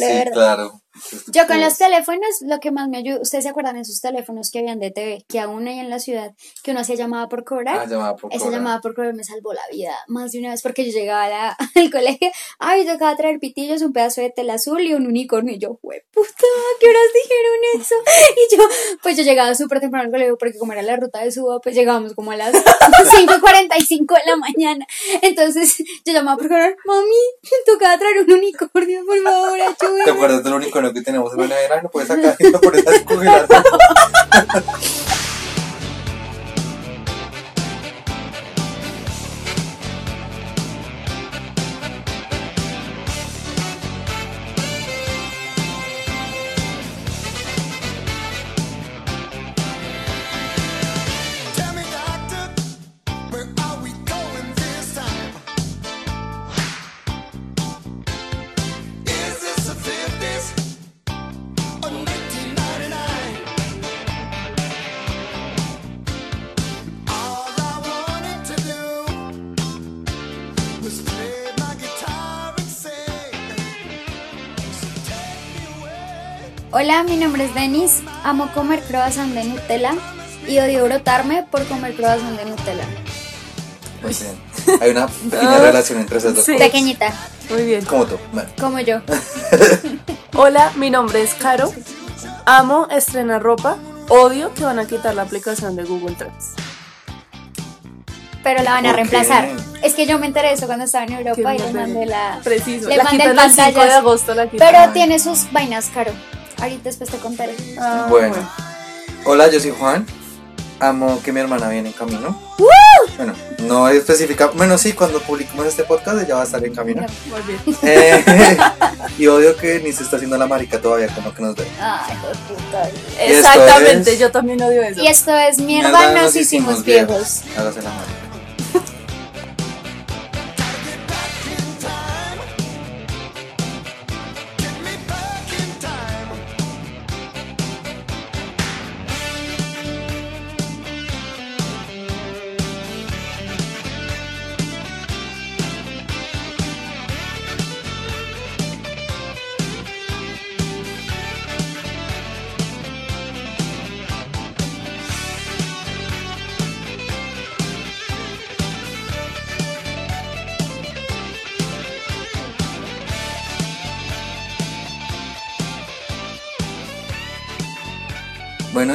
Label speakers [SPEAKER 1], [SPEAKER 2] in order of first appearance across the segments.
[SPEAKER 1] De
[SPEAKER 2] Sí,
[SPEAKER 1] verdad.
[SPEAKER 2] claro.
[SPEAKER 1] Yo con los teléfonos, lo que más me ayudó, ustedes se acuerdan de esos teléfonos que habían de TV, que aún hay en la ciudad, que uno hacía llamada por cobrar.
[SPEAKER 2] Ah, llamada por
[SPEAKER 1] Esa
[SPEAKER 2] cobrar.
[SPEAKER 1] llamada por cobrar me salvó la vida más de una vez porque yo llegaba la- al colegio, ay, tocaba traer pitillos, un pedazo de tela azul y un unicornio. Y yo, "Jue puta, ¿qué horas dijeron eso? Y yo, pues yo llegaba súper temprano al colegio porque como era la ruta de suba, pues llegábamos como a las 5.45 de la mañana. Entonces yo llamaba por cobrar, mami, tocaba traer un unicornio, por favor,
[SPEAKER 2] ¿Te
[SPEAKER 1] ayúdame.
[SPEAKER 2] acuerdas del unicornio que tenemos en la No puedes sacar lo pones
[SPEAKER 1] Hola, mi nombre es Denis. Amo comer croissant de Nutella y odio brotarme por comer croissant de Nutella.
[SPEAKER 2] Muy bien. Hay una pequeña relación entre esas dos
[SPEAKER 3] Sí.
[SPEAKER 2] cosas.
[SPEAKER 1] Pequeñita,
[SPEAKER 3] Muy bien.
[SPEAKER 2] Como tú. Bueno.
[SPEAKER 1] como yo.
[SPEAKER 3] Hola, mi nombre es Caro. Amo estrenar ropa. Odio que van a quitar la aplicación de Google Trends.
[SPEAKER 1] Pero la van a reemplazar. Es que yo me enteré de eso cuando estaba en Europa y les mandé la.
[SPEAKER 3] Preciso.
[SPEAKER 1] Le
[SPEAKER 3] la
[SPEAKER 1] mandé
[SPEAKER 3] quitan
[SPEAKER 1] el
[SPEAKER 3] 5 de
[SPEAKER 1] pantallas.
[SPEAKER 3] agosto. La quitan.
[SPEAKER 1] Pero tiene sus vainas, caro. Ahorita después te contaré.
[SPEAKER 3] Ah,
[SPEAKER 2] Bueno. Hola, yo soy Juan. Amo que mi hermana viene en camino. Bueno, no especifica. Bueno, sí, cuando publiquemos este podcast ella va a estar en camino.
[SPEAKER 3] Muy bien.
[SPEAKER 2] Eh, y odio que ni se está haciendo la marica todavía con lo que nos ve.
[SPEAKER 1] Ay, puta.
[SPEAKER 3] Exactamente,
[SPEAKER 2] es-
[SPEAKER 3] yo también odio eso.
[SPEAKER 1] Y esto es mierda,
[SPEAKER 2] Mierda,
[SPEAKER 1] nos hicimos viejos.
[SPEAKER 2] Hágase la marica.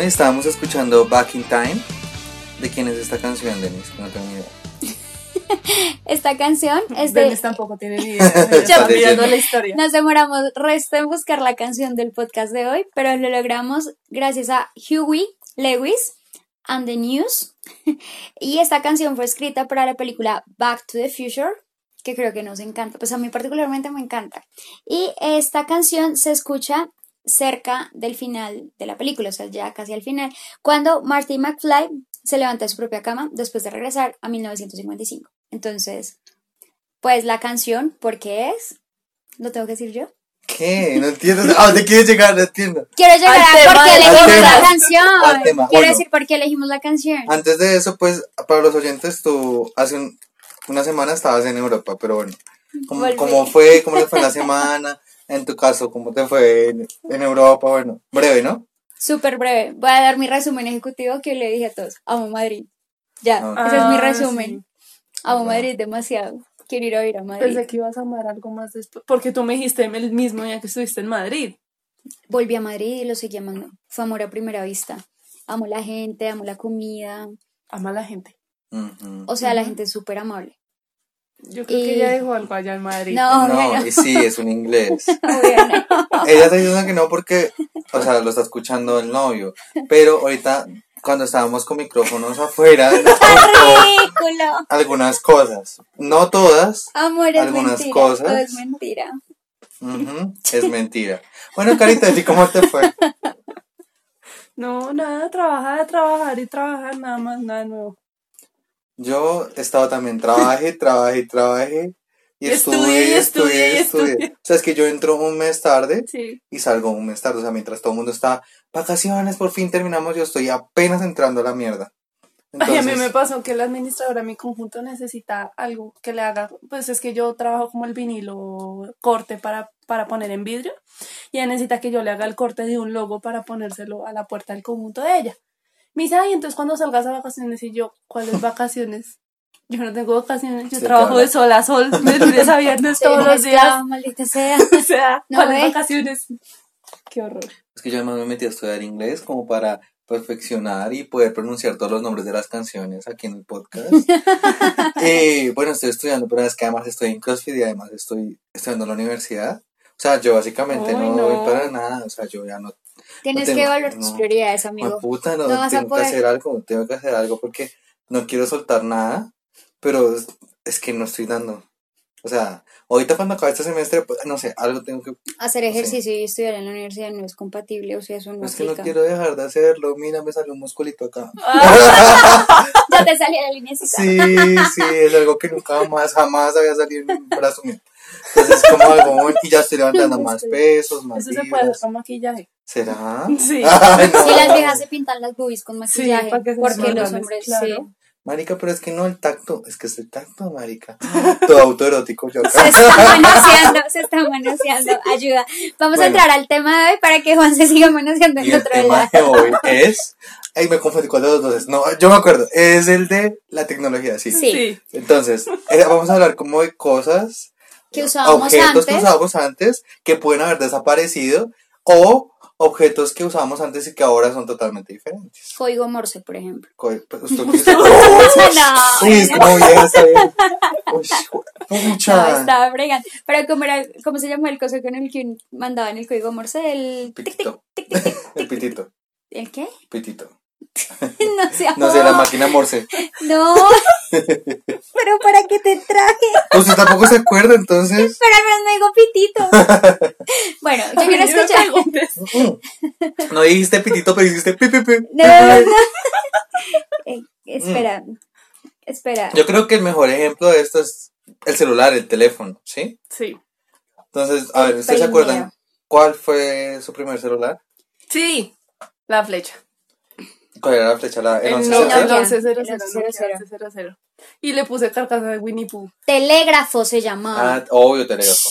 [SPEAKER 2] Estábamos escuchando Back in Time. ¿De quién es esta canción, Denise? Que No tengo ni idea.
[SPEAKER 1] Esta canción es de.
[SPEAKER 3] Tampoco tiene ni idea. Está
[SPEAKER 2] leyendo.
[SPEAKER 3] mirando la historia.
[SPEAKER 1] Nos demoramos resto en buscar la canción del podcast de hoy, pero lo logramos gracias a Huey Lewis and the News. Y esta canción fue escrita para la película Back to the Future, que creo que nos encanta. Pues a mí particularmente me encanta. Y esta canción se escucha cerca del final de la película, o sea, ya casi al final, cuando Marty McFly se levanta de su propia cama después de regresar a 1955. Entonces, pues la canción, ¿por qué es? ¿Lo tengo que decir yo?
[SPEAKER 2] ¿Qué? No entiendo. ¿A dónde quieres llegar? No entiendo.
[SPEAKER 1] Quiero llegar
[SPEAKER 3] Al
[SPEAKER 1] a
[SPEAKER 3] tema
[SPEAKER 1] por qué elegimos la
[SPEAKER 2] canción. tema,
[SPEAKER 1] Quiero
[SPEAKER 2] bueno.
[SPEAKER 1] decir por qué elegimos la canción.
[SPEAKER 2] Antes de eso, pues, para los oyentes, tú hace un- una semana estabas en Europa, pero bueno. ¿Cómo, cómo fue? ¿Cómo le fue la semana? En tu caso, ¿cómo te fue en, en Europa? Bueno, breve, ¿no?
[SPEAKER 1] Súper breve. Voy a dar mi resumen ejecutivo que le dije a todos. Amo Madrid. Ya,
[SPEAKER 2] Ah.
[SPEAKER 1] ese es mi resumen. Amo
[SPEAKER 2] Ah.
[SPEAKER 1] Madrid demasiado. Quiero ir a ir a Madrid.
[SPEAKER 3] Pensé que ibas a amar algo más después. Porque tú me dijiste el mismo día que estuviste en Madrid.
[SPEAKER 1] Volví a Madrid y lo seguí amando. Fue amor a primera vista. Amo la gente, amo la comida.
[SPEAKER 3] Ama a la gente.
[SPEAKER 1] O sea, la gente es súper amable.
[SPEAKER 3] Yo creo
[SPEAKER 1] Y-
[SPEAKER 3] que ella dejó algo allá en Madrid.
[SPEAKER 1] No,
[SPEAKER 2] No, y sí, es un inglés.
[SPEAKER 1] No.
[SPEAKER 2] Ella está diciendo que no porque, o sea, lo está escuchando el novio. Pero ahorita, cuando estábamos con micrófonos afuera, nos contó
[SPEAKER 1] Ridículo.
[SPEAKER 2] algunas cosas. No todas.
[SPEAKER 1] Amor es
[SPEAKER 2] Algunas
[SPEAKER 1] mentira.
[SPEAKER 2] cosas.
[SPEAKER 1] Todo es mentira.
[SPEAKER 2] Es mentira. Bueno, Carita, ¿y cómo te fue?
[SPEAKER 3] No, nada, trabajar, trabajar y trabajar, nada más, nada nuevo.
[SPEAKER 2] Yo he estado también, trabajé, trabajé, trabajé. Y
[SPEAKER 3] Y
[SPEAKER 2] estudié,
[SPEAKER 3] estudié,
[SPEAKER 2] estudié,
[SPEAKER 3] estudié.
[SPEAKER 2] O sea, es que yo entro un mes tarde
[SPEAKER 3] Sí.
[SPEAKER 2] y salgo un mes tarde. O sea, mientras todo el mundo está vacaciones, por fin terminamos, yo estoy apenas entrando a la mierda.
[SPEAKER 3] Ay, a mí me pasó que la administradora de mi conjunto necesita algo que le haga, pues es que yo trabajo como el vinilo corte para para poner en vidrio y ella necesita que yo le haga el corte de un logo para ponérselo a la puerta del conjunto de ella. Me dice, ay, entonces cuando salgas a vacaciones y yo, ¿cuáles vacaciones? Yo no tengo vacaciones, yo
[SPEAKER 2] Se
[SPEAKER 3] trabajo de sol a sol, de lunes a viernes todos los días.
[SPEAKER 1] Maldita sea.
[SPEAKER 3] O sea,
[SPEAKER 1] No
[SPEAKER 3] ¿cuáles vacaciones? Qué horror.
[SPEAKER 2] Es que yo además me metí a estudiar inglés como para perfeccionar y poder pronunciar todos los nombres de las canciones aquí en el podcast. y bueno, estoy estudiando, pero es que además estoy en CrossFit y además estoy estudiando en la universidad. O sea, yo básicamente
[SPEAKER 3] Ay,
[SPEAKER 2] no,
[SPEAKER 3] no.
[SPEAKER 2] voy para nada. O sea, yo ya no.
[SPEAKER 1] Tienes
[SPEAKER 2] tengo-
[SPEAKER 1] que evaluar tus
[SPEAKER 2] no.
[SPEAKER 1] prioridades, amigo.
[SPEAKER 2] puta, no,
[SPEAKER 1] No
[SPEAKER 2] tengo que hacer algo, tengo que hacer algo porque no quiero soltar nada, pero es que no estoy dando. O sea, ahorita cuando acabe este semestre, pues, no sé, algo tengo que
[SPEAKER 1] Hacer
[SPEAKER 2] sé.
[SPEAKER 1] ejercicio y estudiar en la universidad no es compatible, o sea, eso no
[SPEAKER 2] Es que no
[SPEAKER 1] aplica.
[SPEAKER 2] quiero dejar de hacerlo. Mira, me salió un musculito acá.
[SPEAKER 1] Ya te salía la línea
[SPEAKER 2] Sí, sí, es algo que nunca más, jamás había salido en un brazo mío. Entonces es como algo y ya estoy levantando más pesos, más
[SPEAKER 3] Eso se puede hacer con maquillaje.
[SPEAKER 2] ¿Será?
[SPEAKER 3] Sí.
[SPEAKER 2] Ay, no.
[SPEAKER 1] Si las viejas se pintan las boobies con maquillaje,
[SPEAKER 3] para que se
[SPEAKER 1] porque los hombres
[SPEAKER 3] claro.
[SPEAKER 1] sí.
[SPEAKER 2] Marica, pero es que no el tacto, es que es el tacto, marica. Todo autoerótico yo
[SPEAKER 1] Se está manoseando, se está manoseando. Ayuda. Vamos a entrar al tema de hoy para que Juan se siga manoseando en
[SPEAKER 2] Y el
[SPEAKER 1] otro
[SPEAKER 2] tema
[SPEAKER 1] lado.
[SPEAKER 2] de hoy es. Ay, me confundí con los dos. No, yo me acuerdo. Es el de la tecnología, sí.
[SPEAKER 1] Sí.
[SPEAKER 2] Entonces, eh, vamos a hablar como de cosas
[SPEAKER 1] Que usábamos
[SPEAKER 2] objetos que
[SPEAKER 1] antes.
[SPEAKER 2] usábamos antes que pueden haber desaparecido o objetos que usábamos antes y que ahora son totalmente diferentes.
[SPEAKER 1] Código Morse, por ejemplo.
[SPEAKER 2] Co- pues, usted utiliza-
[SPEAKER 1] No, No, estaba fregando. Pero ¿cómo, era, ¿cómo se llamó el coso con el que mandaban el código Morse? El
[SPEAKER 2] Pitito.
[SPEAKER 1] tic, tic, tic.
[SPEAKER 2] El pitito.
[SPEAKER 1] ¿El qué?
[SPEAKER 2] Pitito.
[SPEAKER 1] No sé.
[SPEAKER 2] No sé, la máquina Morse.
[SPEAKER 1] No. Pero ¿para qué te traje?
[SPEAKER 2] ¿Usted tampoco se acuerda entonces?
[SPEAKER 1] Pero al menos me digo pitito. Bueno, yo quiero
[SPEAKER 3] Ay, no
[SPEAKER 1] escuchar.
[SPEAKER 3] preguntes.
[SPEAKER 2] No dijiste pitito, pero dijiste pi, pi, pi.
[SPEAKER 1] No, no. Eh, espera. Espera.
[SPEAKER 2] Yo creo que el mejor ejemplo de esto es el celular, el teléfono, ¿sí?
[SPEAKER 3] Sí.
[SPEAKER 2] Entonces, a ver, ¿ustedes se acuerdan cuál fue su primer celular?
[SPEAKER 3] Sí. La flecha.
[SPEAKER 2] ¿Cuál era la flecha? La, el
[SPEAKER 3] El
[SPEAKER 2] 11
[SPEAKER 3] no-
[SPEAKER 1] Nokia.
[SPEAKER 3] el 1100,
[SPEAKER 1] El 1100.
[SPEAKER 3] Nokia 1100. Y le puse carcasa de Winnie Pooh.
[SPEAKER 1] Telégrafo se llamaba.
[SPEAKER 2] Ah, obvio, telégrafo.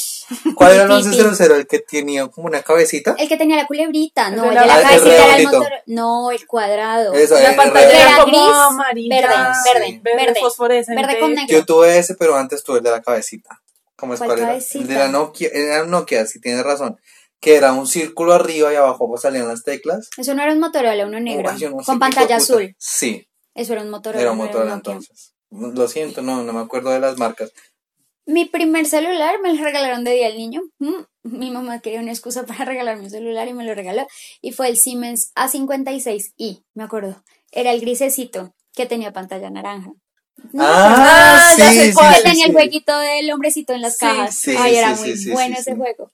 [SPEAKER 2] ¿Cuál era el
[SPEAKER 1] Pipi.
[SPEAKER 2] 1100? El que tenía como una cabecita.
[SPEAKER 1] El que tenía la culebrita, no,
[SPEAKER 3] El de la-
[SPEAKER 1] la
[SPEAKER 2] Ah,
[SPEAKER 1] cabecita era el motor. No, el cuadrado.
[SPEAKER 2] Eso,
[SPEAKER 3] La
[SPEAKER 2] el
[SPEAKER 3] pantalla.
[SPEAKER 1] Era gris,
[SPEAKER 3] amarilla.
[SPEAKER 1] verde, verde,
[SPEAKER 3] Verde,
[SPEAKER 1] verde.
[SPEAKER 3] fosforescente.
[SPEAKER 1] Verde con negro.
[SPEAKER 2] Yo tuve ese, pero antes tuve el de la cabecita. ¿Cómo es
[SPEAKER 1] ¿Cuál
[SPEAKER 2] cuál era?
[SPEAKER 1] cabecita?
[SPEAKER 2] El de la Nokia, era Nokia, si tienes razón. Que era un círculo arriba y abajo pues, salían las teclas.
[SPEAKER 1] Eso no era un Motorola, uno negro.
[SPEAKER 2] No
[SPEAKER 1] con pantalla azul.
[SPEAKER 2] Sí,
[SPEAKER 1] Eso era un Motorola.
[SPEAKER 2] era un
[SPEAKER 1] no
[SPEAKER 2] Motorola entonces. Lo siento, no, no me acuerdo de las marcas.
[SPEAKER 1] Mi primer celular me lo regalaron de día al niño. Mm, Mi mamá quería una excusa para regalarme un celular y me lo regaló. Y fue el Siemens A56i, me acuerdo. Era el grisecito que tenía pantalla naranja. ¿No?
[SPEAKER 2] Ah,
[SPEAKER 3] Ah,
[SPEAKER 2] sí,
[SPEAKER 3] sé
[SPEAKER 2] sí,
[SPEAKER 3] cuál.
[SPEAKER 1] que
[SPEAKER 2] sí,
[SPEAKER 1] tenía el jueguito del hombrecito en las
[SPEAKER 3] Sí,
[SPEAKER 1] cajas.
[SPEAKER 2] sí,
[SPEAKER 1] Ay, era muy bueno ese juego.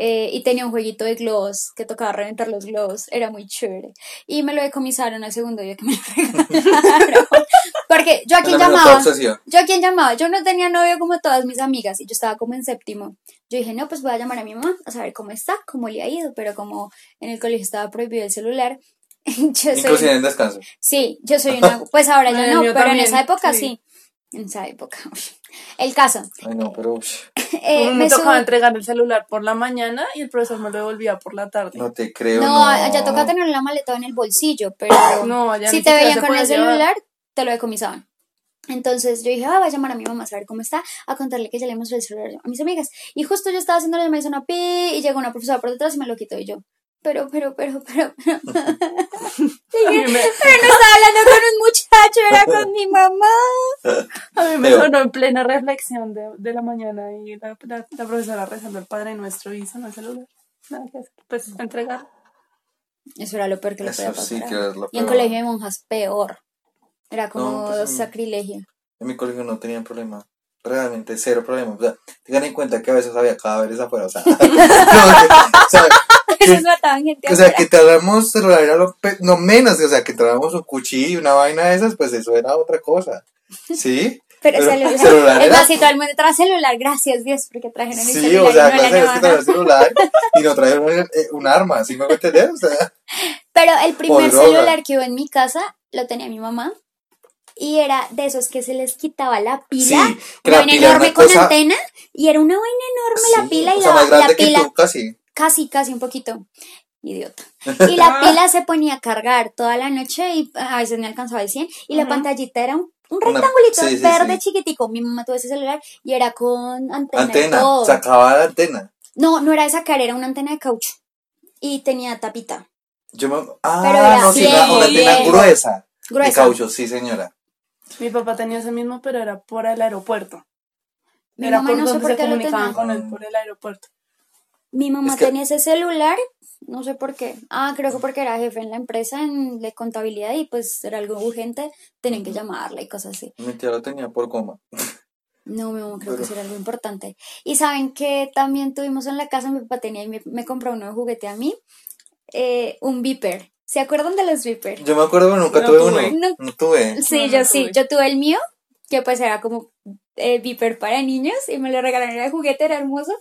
[SPEAKER 1] Eh, y tenía un jueguito de globos que tocaba reventar los globos. Era muy chévere. Y me lo decomisaron al segundo día que me lo regalaron. Porque yo a quien llamaba. Yo a quien llamaba. Yo no tenía novio como todas mis amigas y yo estaba como en séptimo. Yo dije, no, pues voy a llamar a mi mamá a saber cómo está, cómo le ha ido. Pero como en el colegio estaba prohibido el celular, yo soy.
[SPEAKER 2] Inclusive en descanso.
[SPEAKER 1] Sí, yo soy una. Pues ahora ya
[SPEAKER 3] El
[SPEAKER 1] no, pero en esa época sí.
[SPEAKER 3] sí.
[SPEAKER 1] En esa época. El caso.
[SPEAKER 2] Ay, no, pero
[SPEAKER 1] eh,
[SPEAKER 3] me,
[SPEAKER 1] me
[SPEAKER 3] tocaba entregar el celular por la mañana y el profesor me lo devolvía por la tarde.
[SPEAKER 2] no te creo.
[SPEAKER 1] No,
[SPEAKER 2] No,
[SPEAKER 1] allá toca tener la maleta en el bolsillo, pero
[SPEAKER 3] No,
[SPEAKER 1] si te veían con el
[SPEAKER 3] llevar.
[SPEAKER 1] celular, te lo decomisaban. Entonces yo dije, ah, voy a llamar a mi mamá a saber cómo está, a contarle que ya le mostré el celular a mis amigas. Y justo yo estaba haciendo la una pi y llegó una profesora por detrás y me lo quitó y yo. Pero, pero, pero, pero, pero. Pero no estaba hablando con un muchacho, era con mi mamá.
[SPEAKER 3] a mí me sonó en plena reflexión de, de la mañana y la, la, la profesora rezando el Padre Nuestro y sonó el celular. Nada que hacer. Pues entregar.
[SPEAKER 1] Eso era lo peor que le podía pasar.
[SPEAKER 2] sí
[SPEAKER 1] a-
[SPEAKER 2] que es lo
[SPEAKER 1] Y en colegio de monjas, peor. Era como
[SPEAKER 2] No, pues,
[SPEAKER 1] sacrilegio.
[SPEAKER 2] En mi colegio no tenían problema. Realmente, cero problema. O sea, tengan en cuenta que a veces había cadáveres afuera. O sea, no, o sea,
[SPEAKER 1] Esos mataban gente
[SPEAKER 2] o sea,
[SPEAKER 1] afuera.
[SPEAKER 2] que era pe- no menos, o sea, que tragamos un cuchillo y una vaina de esas, pues eso era otra cosa. ¿Sí?
[SPEAKER 1] Pero,
[SPEAKER 2] Pero
[SPEAKER 1] celular.
[SPEAKER 2] celular
[SPEAKER 1] es
[SPEAKER 2] era-
[SPEAKER 1] más, si todo el mundo trae celular, gracias Dios, porque trajeron el
[SPEAKER 2] Sí,
[SPEAKER 1] celular
[SPEAKER 2] o sea,
[SPEAKER 1] y no la
[SPEAKER 2] que el celular y no traer un, eh, un arma, ¿sí me voy a entender? O sea,
[SPEAKER 1] Pero el primer celular que hubo en mi casa lo tenía mi mamá y era de esos que se les quitaba la pila,
[SPEAKER 2] Sí, que la pila era
[SPEAKER 1] enorme
[SPEAKER 2] una
[SPEAKER 1] con
[SPEAKER 2] cosa-
[SPEAKER 1] antena y era una vaina enorme la
[SPEAKER 2] Sí,
[SPEAKER 1] pila y
[SPEAKER 2] o sea,
[SPEAKER 1] la,
[SPEAKER 2] más grande
[SPEAKER 1] la
[SPEAKER 2] que
[SPEAKER 1] pila
[SPEAKER 2] tú, casi.
[SPEAKER 1] Casi casi un poquito idiota y la pila se ponía a cargar toda la noche y a veces me alcanzaba el 100 y la pantallita era un, un rectangulito
[SPEAKER 2] sí,
[SPEAKER 1] verde
[SPEAKER 2] sí.
[SPEAKER 1] chiquitico mi mamá tuvo ese celular y era con antena,
[SPEAKER 2] Antena,
[SPEAKER 1] todo.
[SPEAKER 2] sacaba la antena.
[SPEAKER 1] no no era de sacar era una antena de caucho y tenía tapita
[SPEAKER 2] Yo me... Ah,
[SPEAKER 1] Pero era
[SPEAKER 2] no, sí, una, una antena gruesa. De
[SPEAKER 1] gruesa
[SPEAKER 2] caucho, sí, señora.
[SPEAKER 3] Mi papá tenía ese mismo, pero era por el aeropuerto.
[SPEAKER 1] Mi
[SPEAKER 3] era
[SPEAKER 1] mamá
[SPEAKER 3] por
[SPEAKER 1] no sé
[SPEAKER 3] donde
[SPEAKER 1] por
[SPEAKER 3] se comunicaban con él, por el aeropuerto.
[SPEAKER 1] Mi mamá
[SPEAKER 2] Es que-
[SPEAKER 1] tenía ese celular, no sé por qué. Ah, creo que porque era jefe en la empresa en, de contabilidad y pues era algo urgente, tenían que llamarla y cosas así.
[SPEAKER 2] Mi tía lo tenía por coma.
[SPEAKER 1] No, mi mamá creo que sí era algo importante. Y saben que también tuvimos en la casa, mi papá tenía y me, me compró uno de juguete a mí, eh, un Viper. ¿Se acuerdan de los Viper?
[SPEAKER 2] Yo me acuerdo, nunca
[SPEAKER 3] No
[SPEAKER 2] tuve
[SPEAKER 3] tuve.
[SPEAKER 2] uno.
[SPEAKER 1] No.
[SPEAKER 2] No tuve.
[SPEAKER 1] Sí,
[SPEAKER 3] No,
[SPEAKER 1] yo
[SPEAKER 3] no
[SPEAKER 1] sí,
[SPEAKER 3] tuve.
[SPEAKER 1] yo tuve el mío, que pues era como eh, Viper para niños y me lo regalaron era de juguete, era hermoso.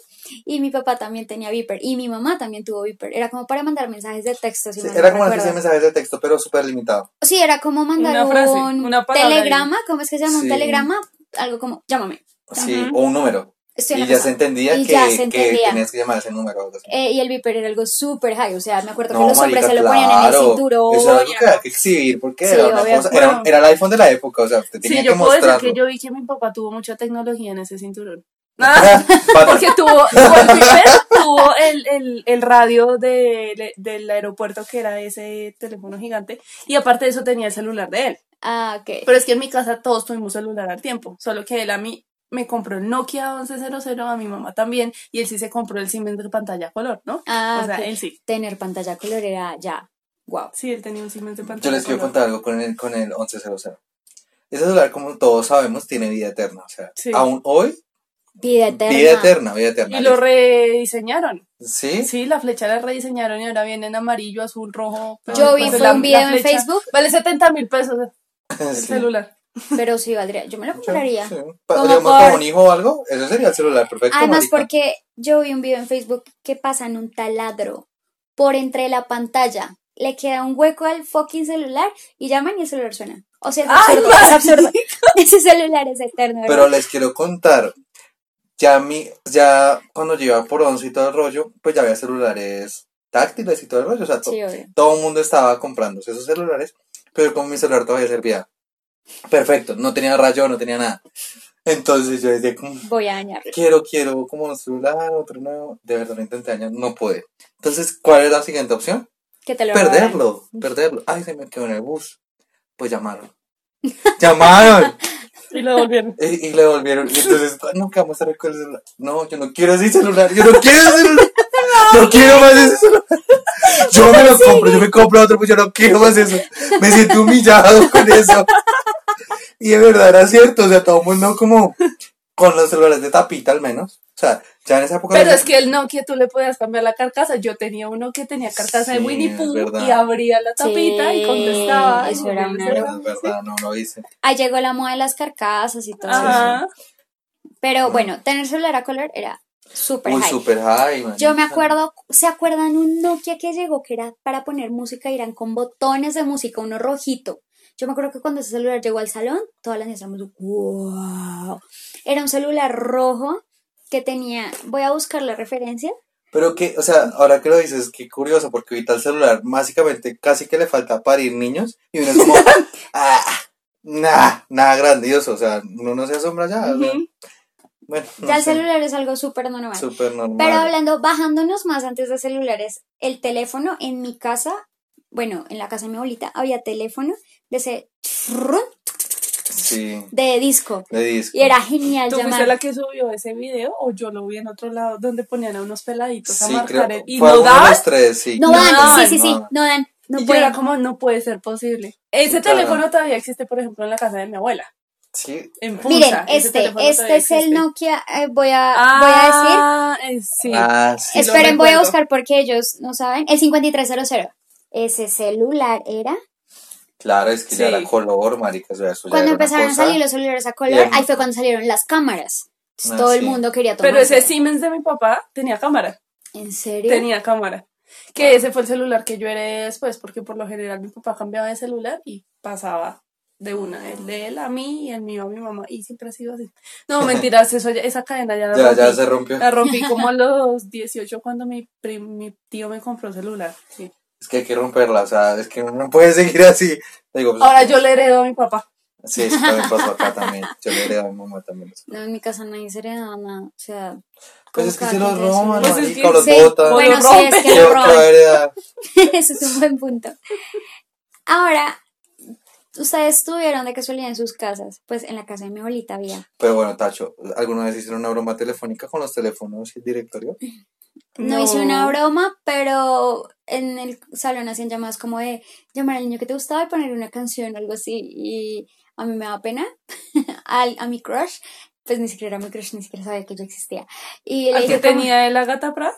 [SPEAKER 1] Y mi papá también tenía Viper y mi mamá también tuvo Viper. Era como para mandar mensajes de texto, si
[SPEAKER 2] Sí, era como una especie de mensajes de texto, pero súper limitado.
[SPEAKER 1] Sí, era como mandar
[SPEAKER 3] Una frase,
[SPEAKER 1] un
[SPEAKER 3] una
[SPEAKER 1] telegrama, ¿cómo es que se llama? Un
[SPEAKER 2] Sí.
[SPEAKER 1] telegrama, algo como, llámame.
[SPEAKER 2] Sí, o un número.
[SPEAKER 1] Estoy
[SPEAKER 2] y ya se entendía
[SPEAKER 1] Y
[SPEAKER 2] que,
[SPEAKER 1] ya se
[SPEAKER 2] que
[SPEAKER 1] entendía.
[SPEAKER 2] tenías que llamar ese número. o.
[SPEAKER 1] Eh, y el Viper era algo súper high, o sea, me acuerdo que los hombres se lo ponían en el cinturón.
[SPEAKER 2] Eso era algo que había que exhibir porque
[SPEAKER 1] Sí,
[SPEAKER 2] era una
[SPEAKER 1] obvio.
[SPEAKER 2] cosa. Era,
[SPEAKER 3] Bueno.
[SPEAKER 2] era el iPhone de la época, o sea, te tenía
[SPEAKER 3] Sí,
[SPEAKER 2] que
[SPEAKER 3] yo puedo decir
[SPEAKER 2] mostrarlo.
[SPEAKER 3] que yo vi que mi papá tuvo mucha tecnología en ese cinturón.
[SPEAKER 2] Pata.
[SPEAKER 3] Porque tuvo, tuvo el primer, tuvo el, el, el radio de, del aeropuerto que era ese teléfono gigante y aparte de eso tenía el celular de él.
[SPEAKER 1] Ah, ok.
[SPEAKER 3] Pero es que en mi casa todos tuvimos celular al tiempo, solo que él a mí me compró el Nokia 1100, a mi mamá también y él sí se compró el Siemens de pantalla color, ¿no?
[SPEAKER 1] Ah,
[SPEAKER 3] o sea, él sí.
[SPEAKER 1] Tener pantalla color era ya, wow.
[SPEAKER 3] Sí, él tenía un Siemens de
[SPEAKER 2] Yo
[SPEAKER 3] pantalla
[SPEAKER 2] les quiero
[SPEAKER 3] color.
[SPEAKER 2] contar algo con el, con el 1100. Ese celular, como todos sabemos, tiene vida eterna. O sea,
[SPEAKER 3] Sí.
[SPEAKER 2] aún hoy,
[SPEAKER 1] Vida eterna.
[SPEAKER 2] vida eterna, vida eterna.
[SPEAKER 3] Y lo rediseñaron.
[SPEAKER 2] ¿Sí?
[SPEAKER 3] Sí, la flecha la rediseñaron y ahora viene en amarillo, azul, rojo.
[SPEAKER 1] Yo vi,
[SPEAKER 3] pues
[SPEAKER 1] fue
[SPEAKER 3] la-
[SPEAKER 1] un video en Facebook.
[SPEAKER 3] Vale 70 mil pesos el
[SPEAKER 2] Sí.
[SPEAKER 3] celular.
[SPEAKER 1] Pero sí valdría, yo me lo compraría.
[SPEAKER 2] Sí.
[SPEAKER 1] Como
[SPEAKER 2] digamos,
[SPEAKER 1] por-
[SPEAKER 2] como un hijo o algo, ese sería el celular perfecto.
[SPEAKER 1] Además,
[SPEAKER 2] marica.
[SPEAKER 1] porque yo vi un video en Facebook que pasan un taladro por entre la pantalla. Le queda un hueco al fucking celular y llaman y el celular suena. O sea, es
[SPEAKER 3] ¡Ay,
[SPEAKER 1] absurdo. es absurdo. Ese celular es eterno. ¿verdad?
[SPEAKER 2] Pero les quiero contar, ya mi, ya cuando yo iba por 11 y todo el rollo, pues ya había celulares táctiles y todo el rollo, o sea, to-
[SPEAKER 1] Sí, obvio.
[SPEAKER 2] todo el mundo estaba comprándose esos celulares, pero como mi celular todavía servía perfecto, no tenía rayo, no tenía nada. Entonces yo decía, como,
[SPEAKER 1] Voy a dañarlo.
[SPEAKER 2] quiero, quiero como un celular, otro nuevo, de verdad lo intenté dañar, no pude. Entonces, ¿cuál es la siguiente opción?
[SPEAKER 1] Que te lo robaran.
[SPEAKER 2] Perderlo, perderlo. Ay, se me quedó en el bus. Pues llamaron. llamaron.
[SPEAKER 3] Y lo devolvieron.
[SPEAKER 2] Y, y le volvieron. Y entonces, no, que vamos a estar con el celular. No, yo no quiero ese celular. Yo no quiero ese celular. No quiero más ese celular. Yo me lo compro, yo me compro otro, pues yo no quiero más eso. Me siento humillado con eso. Y de verdad era cierto, o sea, todo el mundo como con los celulares de tapita al menos. O sea, ya en esa época.
[SPEAKER 3] Pero es que el Nokia tú le podías cambiar la carcasa. Yo tenía uno que tenía carcasa de Winnie Pooh y abría la tapita y contestaba. y
[SPEAKER 1] eso era una
[SPEAKER 2] verdad, no lo hice.
[SPEAKER 1] Ahí llegó la moda de las carcasas y todo eso.
[SPEAKER 3] Ajá.
[SPEAKER 1] Pero bueno, tener celular a color era súper high.
[SPEAKER 2] super high, man.
[SPEAKER 1] Yo me acuerdo, ¿se acuerdan un Nokia que llegó que era para poner música y eran con botones de música, uno rojito? Yo me acuerdo que cuando ese celular llegó al salón, todas las niñas estábamos, wow. Era un celular rojo que tenía, voy a buscar la referencia.
[SPEAKER 2] Pero que, o sea, ahora que lo dices, qué curioso, porque ahorita el celular básicamente casi que le falta parir niños y uno es como, ah, nah, nada grandioso, o sea, uno no se asombra ya. o sea, bueno, no
[SPEAKER 1] Ya el
[SPEAKER 2] sé,
[SPEAKER 1] celular es algo súper normal.
[SPEAKER 2] súper normal.
[SPEAKER 1] Pero hablando, bajándonos más antes de celulares, el teléfono en mi casa, bueno, en la casa de mi abuelita, había teléfono de ese
[SPEAKER 2] Sí,
[SPEAKER 1] de disco.
[SPEAKER 2] de disco.
[SPEAKER 1] Y era genial
[SPEAKER 3] ¿Tú fuiste la que subió ese video o yo lo vi en otro lado donde ponían a unos peladitos a marcar
[SPEAKER 2] creo,
[SPEAKER 3] el- y
[SPEAKER 2] fue
[SPEAKER 3] no
[SPEAKER 2] alguno de
[SPEAKER 3] daban?
[SPEAKER 2] los tres, sí.
[SPEAKER 1] No
[SPEAKER 3] No
[SPEAKER 1] dan,
[SPEAKER 3] daban,
[SPEAKER 1] sí, sí, sí,
[SPEAKER 2] no.
[SPEAKER 1] dan. No
[SPEAKER 3] y yo era como, no puede ser posible. Ese
[SPEAKER 2] Claro.
[SPEAKER 3] teléfono todavía existe, por ejemplo, en la casa de mi abuela.
[SPEAKER 2] Sí,
[SPEAKER 3] En Punza.
[SPEAKER 1] Miren, este, este es el. Nokia, eh, voy, a, voy a decir.
[SPEAKER 3] Ah, eh, sí.
[SPEAKER 2] ah, sí.
[SPEAKER 1] Esperen, voy a buscar porque ellos no saben. El 5300. Ese celular era.
[SPEAKER 2] Claro, es que ya era color, marica, o sea, eso ya
[SPEAKER 1] Cuando empezaron a salir los celulares a color, ahí fue cuando salieron las cámaras. Entonces,
[SPEAKER 2] Ah,
[SPEAKER 1] todo el mundo quería tomar.
[SPEAKER 3] Pero ese Siemens de mi papá tenía cámara.
[SPEAKER 1] ¿En serio?
[SPEAKER 3] Tenía cámara. Que ese fue el celular que yo heredé después, porque por lo general mi papá cambiaba de celular y pasaba de una, el de él a mí y el mío a mi mamá. Y siempre ha sido así. No, mentiras, eso ya- esa cadena ya la
[SPEAKER 2] Ya,
[SPEAKER 3] rompí.
[SPEAKER 2] ya se rompió.
[SPEAKER 3] La rompí como a los 18 cuando mi, mi tío me compró celular. Sí.
[SPEAKER 2] Es que hay que romperla, o sea, es que uno no puede seguir así. Digo, pues,
[SPEAKER 3] Ahora yo le heredo a mi papá.
[SPEAKER 2] Sí, eso también pasó acá también. Yo le heredé a mi mamá también.
[SPEAKER 1] No, en mi casa nadie se heredaba nada. O sea.
[SPEAKER 2] Pues es que se los roban.
[SPEAKER 3] Pues
[SPEAKER 2] o los
[SPEAKER 1] sí,
[SPEAKER 2] botan.
[SPEAKER 1] Bueno, sí, es que
[SPEAKER 2] ¿Qué-
[SPEAKER 1] lo
[SPEAKER 2] qué va a
[SPEAKER 1] roban.
[SPEAKER 2] heredar?
[SPEAKER 1] Ese es un buen punto. Ahora, ustedes tuvieron de casualidad en sus casas. Pues en la casa de mi abuelita había.
[SPEAKER 2] Pero bueno, Tacho, ¿alguna vez hicieron una broma telefónica con los teléfonos y el directorio?
[SPEAKER 1] No, hice una broma, pero en el salón hacían llamadas como de llamar al niño que te gustaba y poner una canción o algo así. Y a mí me da pena. Al- a, mi crush, pues ni siquiera era mi crush, ni siquiera sabía que yo existía. Y le
[SPEAKER 3] ¿Al que
[SPEAKER 1] dije como,
[SPEAKER 3] tenía él Agatha Prat?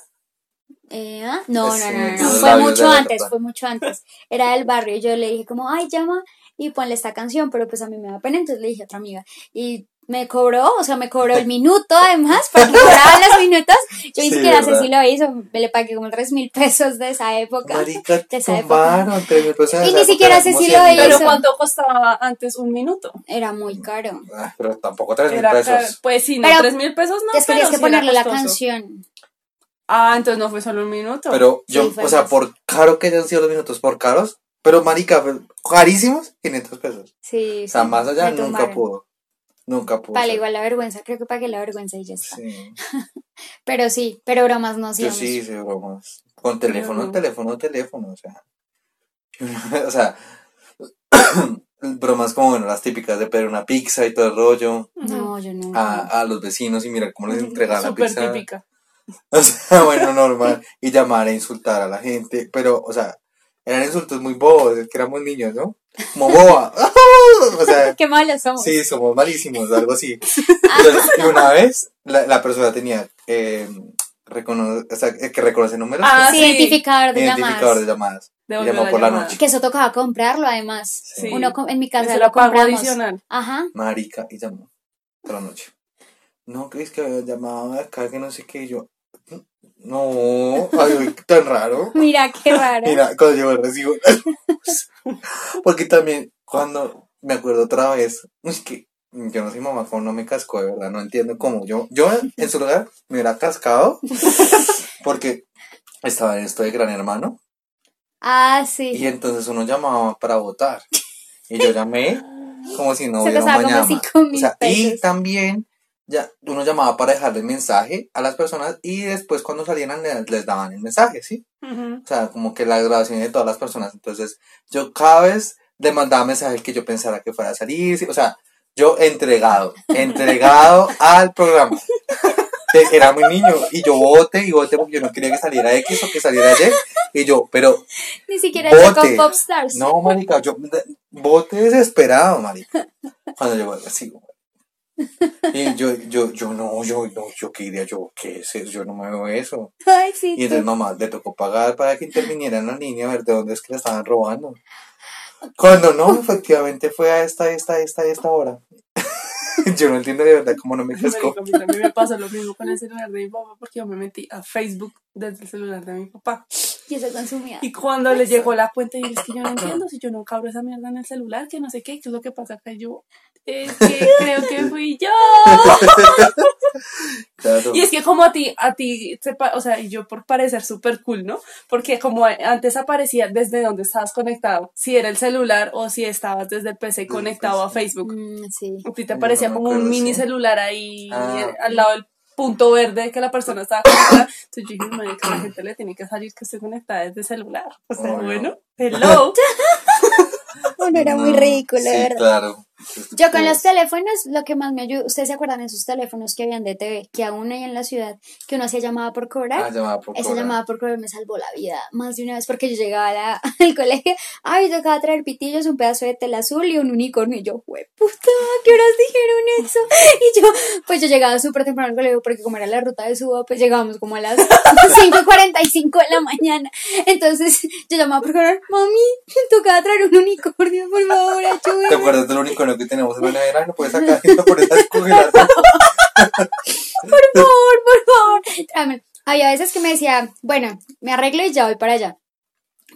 [SPEAKER 1] eh, ¿ah? no, no, no, no, no, fue mucho
[SPEAKER 2] de la
[SPEAKER 1] antes, fue mucho antes. Era del barrio y yo le dije como, ay, llama y ponle esta canción, pero pues a mí me da pena, entonces le dije a otra amiga. Y me cobró, o sea, me cobró el minuto además, porque cobraban los minutos. Yo ni
[SPEAKER 2] Sí,
[SPEAKER 1] siquiera sé lo hizo, me le pagué como tres mil pesos de esa época.
[SPEAKER 2] Marica,
[SPEAKER 1] de esa época.
[SPEAKER 2] tumbaron tres mil pesos
[SPEAKER 1] Y ni siquiera
[SPEAKER 2] era
[SPEAKER 1] sé
[SPEAKER 2] como
[SPEAKER 1] si
[SPEAKER 2] 100
[SPEAKER 1] lo hizo.
[SPEAKER 3] Pero. ¿cuánto costaba antes un minuto?
[SPEAKER 1] Era muy caro.
[SPEAKER 2] Ah, pero tampoco tres mil pesos.
[SPEAKER 3] caro. Pues sí, no,
[SPEAKER 1] Pero
[SPEAKER 3] tres mil pesos no.
[SPEAKER 1] que
[SPEAKER 3] pero
[SPEAKER 1] tenías que
[SPEAKER 3] sí
[SPEAKER 1] ponerle la canción.
[SPEAKER 3] Ah, entonces no fue solo un minuto.
[SPEAKER 2] Pero yo,
[SPEAKER 1] Sí,
[SPEAKER 2] o sea,
[SPEAKER 1] más.
[SPEAKER 2] por caro que hayan sido los minutos, por caros, pero marica, carísimos, 500 pesos.
[SPEAKER 1] Sí,
[SPEAKER 2] O sea,
[SPEAKER 1] sí,
[SPEAKER 2] más allá nunca pudo. Nunca pudo.
[SPEAKER 1] Vale, igual la vergüenza, creo que pagué la vergüenza y ya está.
[SPEAKER 2] Sí.
[SPEAKER 1] Pero sí, pero bromas no
[SPEAKER 2] Yo
[SPEAKER 1] hacíamos.
[SPEAKER 2] sí hice bromas. Con teléfono,
[SPEAKER 3] no.
[SPEAKER 2] teléfono, teléfono, o sea. o sea, bromas como, bueno, las típicas de pedir una pizza y todo el rollo.
[SPEAKER 1] No, yo no.
[SPEAKER 2] A, a los vecinos y mira cómo les entregan la pizza.
[SPEAKER 3] típica.
[SPEAKER 2] O sea, bueno, normal. Y llamar e insultar a la gente. Pero, o sea, eran insultos muy bobos, es que éramos niños, ¿no? Como boba. O sea,
[SPEAKER 1] Qué malos somos.
[SPEAKER 2] sí, somos malísimos, algo así. Entonces, y una vez la, la persona tenía eh, recono- o sea, que reconoce números.
[SPEAKER 3] Ah,
[SPEAKER 1] Sí,
[SPEAKER 3] sí.
[SPEAKER 1] identificador de
[SPEAKER 2] identificador de
[SPEAKER 1] llamadas.
[SPEAKER 2] llamadas. Y
[SPEAKER 3] Devolvió
[SPEAKER 2] llamó
[SPEAKER 3] la
[SPEAKER 2] por la noche.
[SPEAKER 1] Que eso tocaba comprarlo además.
[SPEAKER 2] Sí.
[SPEAKER 1] Uno com- en mi casa lo compramos.
[SPEAKER 3] adicional.
[SPEAKER 1] Ajá.
[SPEAKER 2] Marica, y llamó por la noche. No, que es que había llamado de acá, que no sé qué. Y yo, no, ay, tan raro.
[SPEAKER 1] Mira, qué raro.
[SPEAKER 2] Mira, cuando yo recibo la luz. Porque también, cuando me acuerdo otra vez, es que yo no soy mamá, como no me cascó, de verdad, no entiendo cómo. Yo, yo en su lugar me hubiera cascado porque estaba en esto de gran hermano
[SPEAKER 1] Ah,
[SPEAKER 2] y
[SPEAKER 1] sí.
[SPEAKER 2] entonces uno llamaba para votar. Y yo llamé como si no
[SPEAKER 1] Se
[SPEAKER 2] hubiera un mañana. O sea, y también ya uno llamaba para dejarle mensaje a las personas y después cuando salieran les, les daban el mensaje, ¿sí? O sea, como que la grabación de todas las personas. Entonces, yo cada vez le mandaba mensaje que yo pensara que fuera a salir. ¿sí? O sea, yo entregado, entregado al programa. Que Era muy niño y yo voté y voté porque yo no quería que saliera X o que saliera Y. Y yo, pero
[SPEAKER 1] Ni siquiera con Popstars.
[SPEAKER 2] no, marica, yo voté desesperado, marica. Cuando llegó así. Y yo, yo, yo no, yo, no, yo qué diría, yo, ¿qué es eso? Yo no me veo eso.
[SPEAKER 1] Ay, sí.
[SPEAKER 2] Y entonces mamá le tocó pagar para que interviniera en la línea a ver de dónde es que la estaban robando. Cuando no, efectivamente fue a esta, esta, esta, esta hora. Yo no entiendo de verdad cómo no me cascó.
[SPEAKER 3] A mí me pasó lo mismo con el celular de mi papá porque yo me metí a Facebook desde el celular de mi papá.
[SPEAKER 1] Y eso consumía.
[SPEAKER 3] Y cuando le llegó la cuenta, y es que yo no entiendo si yo nunca abro esa mierda en el celular, que no sé qué, qué es lo que pasa acá. Yo, es que creo que fui yo.
[SPEAKER 2] Claro.
[SPEAKER 3] Y es que como a ti, a ti, o sea, y yo por parecer súper cool, ¿no? Porque como antes aparecía desde donde estabas conectado, si era el celular o si estabas desde el PC conectado a. Facebook.
[SPEAKER 1] Mm, sí.
[SPEAKER 3] A ti te
[SPEAKER 2] Yo
[SPEAKER 3] parecía
[SPEAKER 2] no me
[SPEAKER 3] como un mini
[SPEAKER 2] sí.
[SPEAKER 3] celular ahí
[SPEAKER 2] Ah,
[SPEAKER 3] eh, al lado del punto verde que la persona estaba conectada. Entonces yo dije, "Marica, a la gente le tiene que salir que esté conectada desde celular. O sea,
[SPEAKER 2] Oh, no.
[SPEAKER 3] bueno, hello.
[SPEAKER 1] Bueno, era muy ridículo,
[SPEAKER 2] sí,
[SPEAKER 1] verdad.
[SPEAKER 2] claro.
[SPEAKER 1] Yo con los teléfonos, lo que más me ayudó, ¿ustedes se acuerdan de esos teléfonos que habían de TV, que aún hay en la ciudad, que uno hacía llamada por cobrar?
[SPEAKER 2] Ah, llamaba por
[SPEAKER 1] Esa
[SPEAKER 2] cobrar.
[SPEAKER 1] llamada por cobrar me salvó la vida más de una vez porque yo llegaba la- al colegio, ay, de traer pitillos, un pedazo de tela azul y un unicornio. Y yo, "Jue puta, ¿a ¿qué horas dijeron eso? Y yo, pues yo llegaba súper temprano al colegio porque como era la ruta de suba, pues llegábamos como a las 5.45 de la mañana. Entonces yo llamaba por cobrar, mami, tocaba traer un unicornio, por favor,
[SPEAKER 2] ¿Te
[SPEAKER 1] ayúdame.
[SPEAKER 2] acuerdas del unicornio que tenemos en la nevera? No puedes sacar no puedes descongelar.
[SPEAKER 1] por favor, por favor. Tráeme. Había veces que me decía, bueno, me arreglo y ya voy para allá.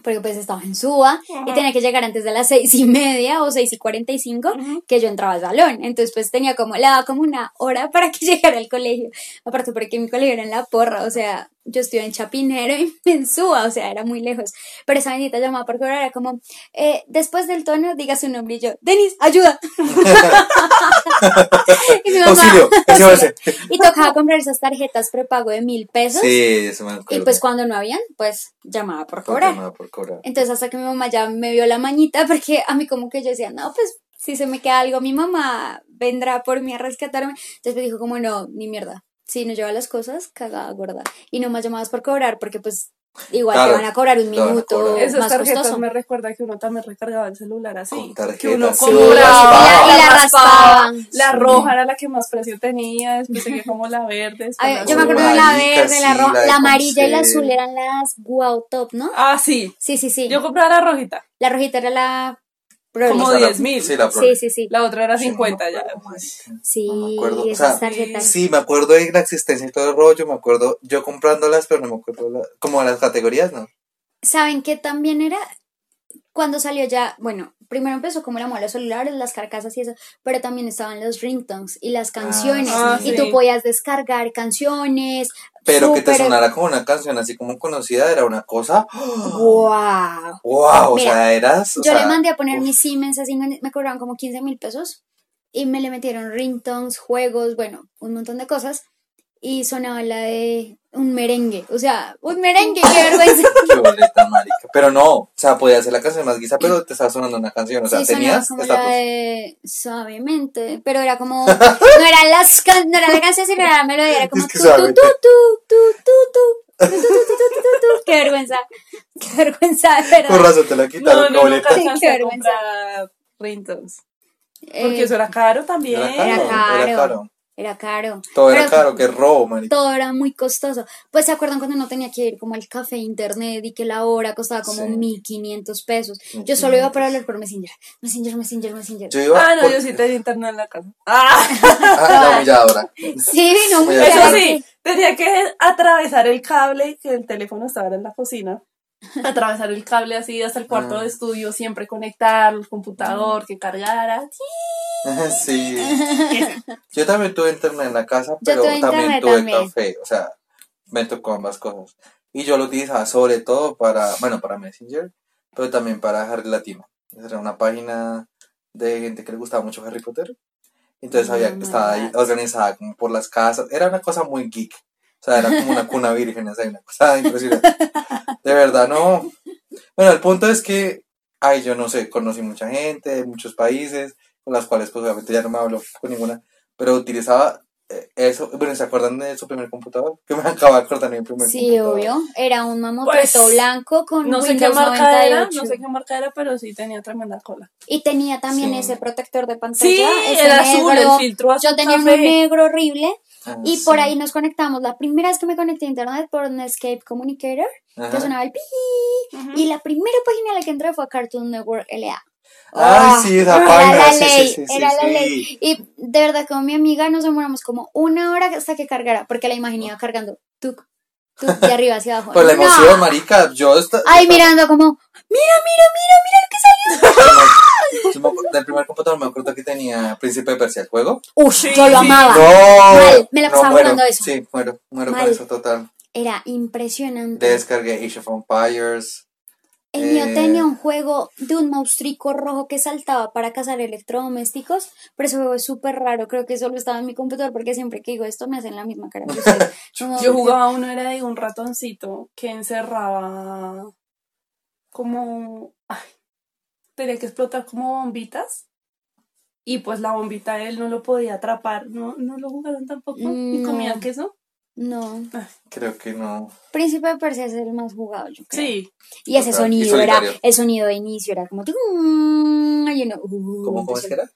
[SPEAKER 1] porque pues estaba en Suba y tenía que llegar antes de las seis y media o seis y cuarenta y cinco que yo entraba al salón. Entonces pues tenía como, le daba como una hora para que llegara al colegio. Aparte porque mi colegio era en La Porra, o sea, yo estuve en Chapinero y en Suba, o sea, era muy lejos. Pero esa bendita llamada por cobrar era como, eh, después del tono, diga su nombre y yo, Denis, ayuda. y mi mamá,
[SPEAKER 2] Auxilio,
[SPEAKER 1] y tocaba comprar esas tarjetas prepago de mil pesos.
[SPEAKER 2] Sí, eso me acuerdo.
[SPEAKER 1] Y pues cuando no habían, pues llamaba por cobrar.
[SPEAKER 2] llamada por cobrar.
[SPEAKER 1] Entonces hasta que mi mamá ya me vio la mañita, porque a mí como que yo decía, no, pues si se me queda algo, mi mamá vendrá por mí a rescatarme. Entonces me dijo como, no, ni mierda. Si no lleva las cosas, cagada gorda. Y no más llamadas por cobrar, porque pues igual
[SPEAKER 2] Claro,
[SPEAKER 1] te van a cobrar un minuto
[SPEAKER 2] cobrar.
[SPEAKER 3] Esas
[SPEAKER 1] más
[SPEAKER 3] tarjetas
[SPEAKER 1] costoso.
[SPEAKER 3] me recuerda que uno también recargaba el celular así.
[SPEAKER 2] Con tarjetas,
[SPEAKER 3] que uno
[SPEAKER 2] sí,
[SPEAKER 3] compraba.
[SPEAKER 2] raspaba.
[SPEAKER 1] Y la- la raspaba.
[SPEAKER 3] La
[SPEAKER 2] Sí.
[SPEAKER 3] roja era la que más precio tenía, después seguía como la verde. después
[SPEAKER 1] A ver,
[SPEAKER 3] la
[SPEAKER 1] yo me acuerdo de la verde, la
[SPEAKER 2] sí,
[SPEAKER 1] roja,
[SPEAKER 2] la
[SPEAKER 1] la, amarilla y la azul eran las wow top, ¿no?
[SPEAKER 3] Ah, sí.
[SPEAKER 1] Sí, sí, sí.
[SPEAKER 3] Yo compraba la rojita.
[SPEAKER 1] La rojita era la
[SPEAKER 3] Como
[SPEAKER 2] Esa la-
[SPEAKER 3] 10.000.
[SPEAKER 2] Sí, la
[SPEAKER 1] Sí, sí, sí.
[SPEAKER 3] La otra era
[SPEAKER 2] Sí, no me
[SPEAKER 3] 50 ya.
[SPEAKER 1] Sí,
[SPEAKER 2] No me acuerdo. O sea. Sí, me acuerdo de la existencia y todo el rollo, me acuerdo yo comprándolas, pero no me acuerdo la- como las categorías, ¿no?
[SPEAKER 1] ¿Saben qué también era? Cuando salió ya, bueno, primero empezó como la moda los celulares, las carcasas y eso, pero también estaban los ringtones y las canciones.
[SPEAKER 3] Ah,
[SPEAKER 1] y
[SPEAKER 3] sí.
[SPEAKER 1] tú podías descargar canciones.
[SPEAKER 2] Pero que te sonara como una canción así como conocida era una cosa.
[SPEAKER 1] ¡Wow!
[SPEAKER 2] ¡Wow! O sea, eras. o
[SPEAKER 1] Yo
[SPEAKER 2] sea,
[SPEAKER 1] le mandé a poner
[SPEAKER 2] uf,
[SPEAKER 1] mis Siemens así, me me cobraban como 15 mil pesos y me le metieron ringtones, juegos, bueno, un montón de cosas. Y sonaba la de un merengue, o sea, un merengue, qué vergüenza.
[SPEAKER 2] qué boleta, marica. Pero no, o sea, podía ser la canción más guisa, pero te estaba sonando una canción. O sea,
[SPEAKER 1] sí,
[SPEAKER 2] tenías
[SPEAKER 1] como
[SPEAKER 2] estatus.
[SPEAKER 1] la de suavemente, pero era como, no eran las can- no era la canción, sino era la melodía, era como
[SPEAKER 2] Es que
[SPEAKER 1] tu, tu, tu, tu, tu, tu, tu, tu, tu, tu, tu, tu, tu, tu. qué vergüenza, qué vergüenza,
[SPEAKER 2] razón te la quitaron,
[SPEAKER 3] no,
[SPEAKER 1] Sí, qué vergüenza.
[SPEAKER 3] Porque
[SPEAKER 1] Eh,
[SPEAKER 3] eso era caro también.
[SPEAKER 2] Era caro,
[SPEAKER 1] Era caro.
[SPEAKER 2] era caro.
[SPEAKER 1] Era caro.
[SPEAKER 2] Todo era
[SPEAKER 1] Pero
[SPEAKER 2] caro, qué robo, marica.
[SPEAKER 1] Todo era muy costoso. Pues se acuerdan cuando uno tenía que ir como al café internet y que la hora costaba como
[SPEAKER 2] Sí.
[SPEAKER 1] 1500 pesos. Yo solo iba para hablar por Messenger. Messenger, Messenger, Messenger.
[SPEAKER 2] Yo iba.
[SPEAKER 3] Ah, no,
[SPEAKER 2] por-
[SPEAKER 3] yo sí tenía internet en la casa. Ah,
[SPEAKER 2] Ah, la humilladora.
[SPEAKER 1] Sí, no,
[SPEAKER 2] Muy
[SPEAKER 3] eso sí, tenía que atravesar el cable, que el teléfono estaba en la cocina. Atravesar el cable así hasta el cuarto
[SPEAKER 2] Ah.
[SPEAKER 3] de estudio, siempre conectarlo, el computador, que cargara.
[SPEAKER 2] Sí. Yo también tuve internet en la casa, pero
[SPEAKER 1] tuve
[SPEAKER 2] también tuve
[SPEAKER 1] también.
[SPEAKER 2] café. O sea, me tocó ambas cosas. Y yo lo utilizaba sobre todo para, bueno, para Messenger, pero también para Harry Latino. Era una página de gente que le gustaba mucho Harry Potter. Entonces había,
[SPEAKER 1] my
[SPEAKER 2] estaba ahí organizada como por las casas. Era una cosa muy geek. O sea, era como una cuna virgen, o sea, una cosa impresionante. De verdad, no. Bueno, el punto es que, ay, yo no sé, conocí mucha gente de muchos países, con las cuales pues obviamente ya no me hablo con ninguna, pero utilizaba eh, eso. Bueno, ¿se acuerdan de su primer computador? Que me acabo de acordar de mi primer
[SPEAKER 1] Sí,
[SPEAKER 2] computador.
[SPEAKER 1] obvio. Era un mamotreto
[SPEAKER 3] Pues,
[SPEAKER 1] blanco con
[SPEAKER 3] No sé qué marca era,
[SPEAKER 1] 98.
[SPEAKER 3] no sé qué marca era, pero sí tenía tremenda cola.
[SPEAKER 1] Y tenía también
[SPEAKER 2] Sí.
[SPEAKER 1] ese protector de pantalla.
[SPEAKER 3] Sí,
[SPEAKER 1] ese
[SPEAKER 3] era azul,
[SPEAKER 1] negro.
[SPEAKER 3] el filtro azul
[SPEAKER 1] Yo tenía uno
[SPEAKER 3] café.
[SPEAKER 1] negro horrible.
[SPEAKER 2] Ah,
[SPEAKER 1] Y
[SPEAKER 2] sí.
[SPEAKER 1] por ahí nos conectamos. La primera vez que me conecté a internet por Netscape Communicator, que
[SPEAKER 2] Ajá.
[SPEAKER 1] sonaba el pi. Y la primera página a la que entré fue a Cartoon Network LA.
[SPEAKER 2] Ay, sí, esa
[SPEAKER 1] era
[SPEAKER 2] página,
[SPEAKER 1] la
[SPEAKER 2] sí, sí,
[SPEAKER 1] ley,
[SPEAKER 2] sí, sí,
[SPEAKER 1] era la
[SPEAKER 2] sí.
[SPEAKER 1] ley. Y de verdad, con mi amiga nos demoramos como una hora hasta que cargara, porque la imagen iba cargando, tuc, tuc, de arriba hacia abajo.
[SPEAKER 2] Pues la
[SPEAKER 1] No.
[SPEAKER 2] emoción, marica, yo esta-
[SPEAKER 1] Ay, mirando como, mira, mira, mira, mira lo que salió.
[SPEAKER 2] del primer computador me acuerdo que tenía Príncipe de Persia, el juego.
[SPEAKER 3] Sí,
[SPEAKER 1] yo lo amaba.
[SPEAKER 2] No,
[SPEAKER 1] Mal, me la
[SPEAKER 2] no,
[SPEAKER 1] pasaba
[SPEAKER 2] muero.
[SPEAKER 1] jugando eso.
[SPEAKER 2] Sí, muero, muero
[SPEAKER 1] Mal.
[SPEAKER 2] con eso total.
[SPEAKER 1] Era impresionante.
[SPEAKER 2] Descargué Age of Empires.
[SPEAKER 1] El mío tenía un juego de un monstruico rojo que saltaba para cazar electrodomésticos, pero ese juego es súper raro. Creo que solo estaba en mi computador porque siempre que digo esto me hacen la misma cara que ustedes. Como-
[SPEAKER 3] Yo jugaba uno, era de un ratoncito que encerraba como... Ay, tenía que explotar como bombitas. Y pues la bombita él no lo podía atrapar. ¿No, no lo jugaron tampoco? ¿Y
[SPEAKER 1] No.
[SPEAKER 3] comían queso?
[SPEAKER 1] No.
[SPEAKER 2] Creo que no.
[SPEAKER 1] Príncipe de Persia es el más jugado, yo creo.
[SPEAKER 3] Sí.
[SPEAKER 1] Y ese
[SPEAKER 2] Total. Y
[SPEAKER 1] sonido era,
[SPEAKER 2] solitario.
[SPEAKER 1] el sonido de inicio era como... tum, y uno, uh,
[SPEAKER 2] ¿Cómo, cómo es que era?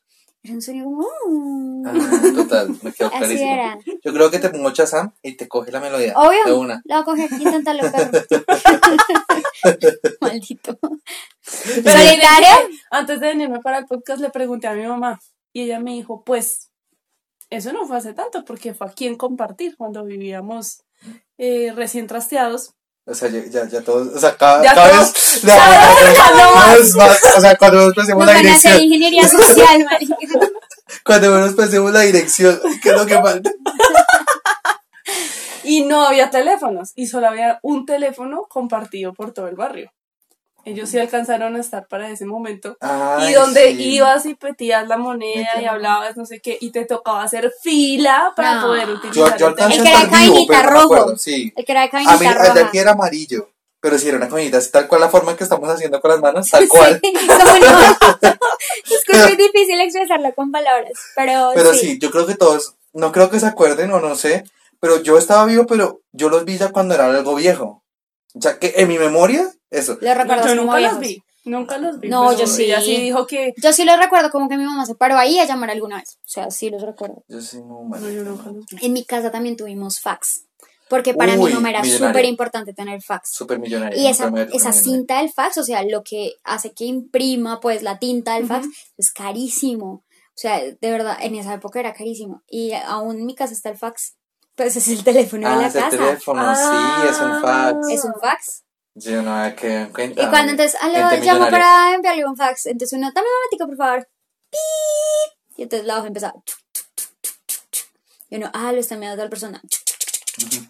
[SPEAKER 1] Era un sonido como... uh.
[SPEAKER 2] Ah, total, me quedó
[SPEAKER 1] Así
[SPEAKER 2] clarísimo.
[SPEAKER 1] era.
[SPEAKER 2] Yo creo que te pongo Chazam y te coge la melodía. De
[SPEAKER 1] Obvio,
[SPEAKER 2] una.
[SPEAKER 1] la voy a coger, inténtalo, perro. Maldito.
[SPEAKER 3] Pero
[SPEAKER 1] ¿Solitario?
[SPEAKER 3] Antes de venirme para el podcast le pregunté a mi mamá y ella me dijo, pues, eso no fue hace tanto porque fue aquí en compartir cuando vivíamos eh, recién trasteados.
[SPEAKER 2] O sea, ya, ya, ya todos, o sea, cada,
[SPEAKER 3] Ya
[SPEAKER 2] cada
[SPEAKER 3] todos-
[SPEAKER 2] vez, cada vez más, o sea, cuando nos pensemos la dirección,
[SPEAKER 1] ingeniería social,
[SPEAKER 2] cuando nos pensemos la dirección, ¿qué es lo que falta?
[SPEAKER 3] Y no había teléfonos, y solo había un teléfono compartido por todo el barrio. Ellos sí alcanzaron a estar para ese momento.
[SPEAKER 2] Ay,
[SPEAKER 3] y donde
[SPEAKER 2] sí.
[SPEAKER 3] ibas y petías la moneda y hablabas no sé qué, y te tocaba hacer fila para
[SPEAKER 1] No.
[SPEAKER 3] poder
[SPEAKER 2] Yo,
[SPEAKER 3] utilizar
[SPEAKER 2] yo
[SPEAKER 3] el
[SPEAKER 1] El que era
[SPEAKER 2] me
[SPEAKER 1] rojo.
[SPEAKER 2] sí.
[SPEAKER 1] El que era de
[SPEAKER 2] A mí, el de
[SPEAKER 1] roja.
[SPEAKER 2] aquí era amarillo, pero si era una así tal cual la forma que estamos haciendo con las manos, tal cual.
[SPEAKER 1] Sí, no. Es que es muy difícil expresarlo con palabras, pero,
[SPEAKER 2] Pero
[SPEAKER 1] sí.
[SPEAKER 2] sí, yo creo que todos, no creo que se acuerden o no sé, pero yo estaba vivo, pero yo los vi ya cuando era algo viejo. O sea, que en mi memoria, eso.
[SPEAKER 1] Los recuerdas
[SPEAKER 3] Yo nunca
[SPEAKER 1] viejos.
[SPEAKER 3] los vi, nunca los vi.
[SPEAKER 1] No, yo sí.
[SPEAKER 3] Ella sí dijo que...
[SPEAKER 1] Yo sí los recuerdo como que mi mamá se paró ahí a llamar alguna vez. O sea, sí los recuerdo.
[SPEAKER 2] Yo sí, no,
[SPEAKER 3] No, yo nunca los vi.
[SPEAKER 1] En mi casa también tuvimos fax. Porque para mi
[SPEAKER 2] Uy,
[SPEAKER 1] mamá era súper importante tener fax.
[SPEAKER 2] Súper millonario.
[SPEAKER 1] Y esa, cinta del fax, o sea, lo que hace que imprima pues la tinta del fax, es carísimo. O sea, de verdad, en esa época era carísimo. Y aún en mi casa está el fax. Pues es el teléfono de
[SPEAKER 2] Ah,
[SPEAKER 1] la
[SPEAKER 2] es el
[SPEAKER 1] casa.
[SPEAKER 2] teléfono, sí, es un fax.
[SPEAKER 1] Es un fax.
[SPEAKER 2] Yo no había que en cuenta.
[SPEAKER 1] Y cuando entonces, aló, llamo
[SPEAKER 2] millonaria.
[SPEAKER 1] para enviarle un fax. Entonces uno, dame un momentico, por favor. ¡Pip! Y entonces la hoja empezaba. Y uno, ah, lo está enviando tal persona. Chuc, chuc.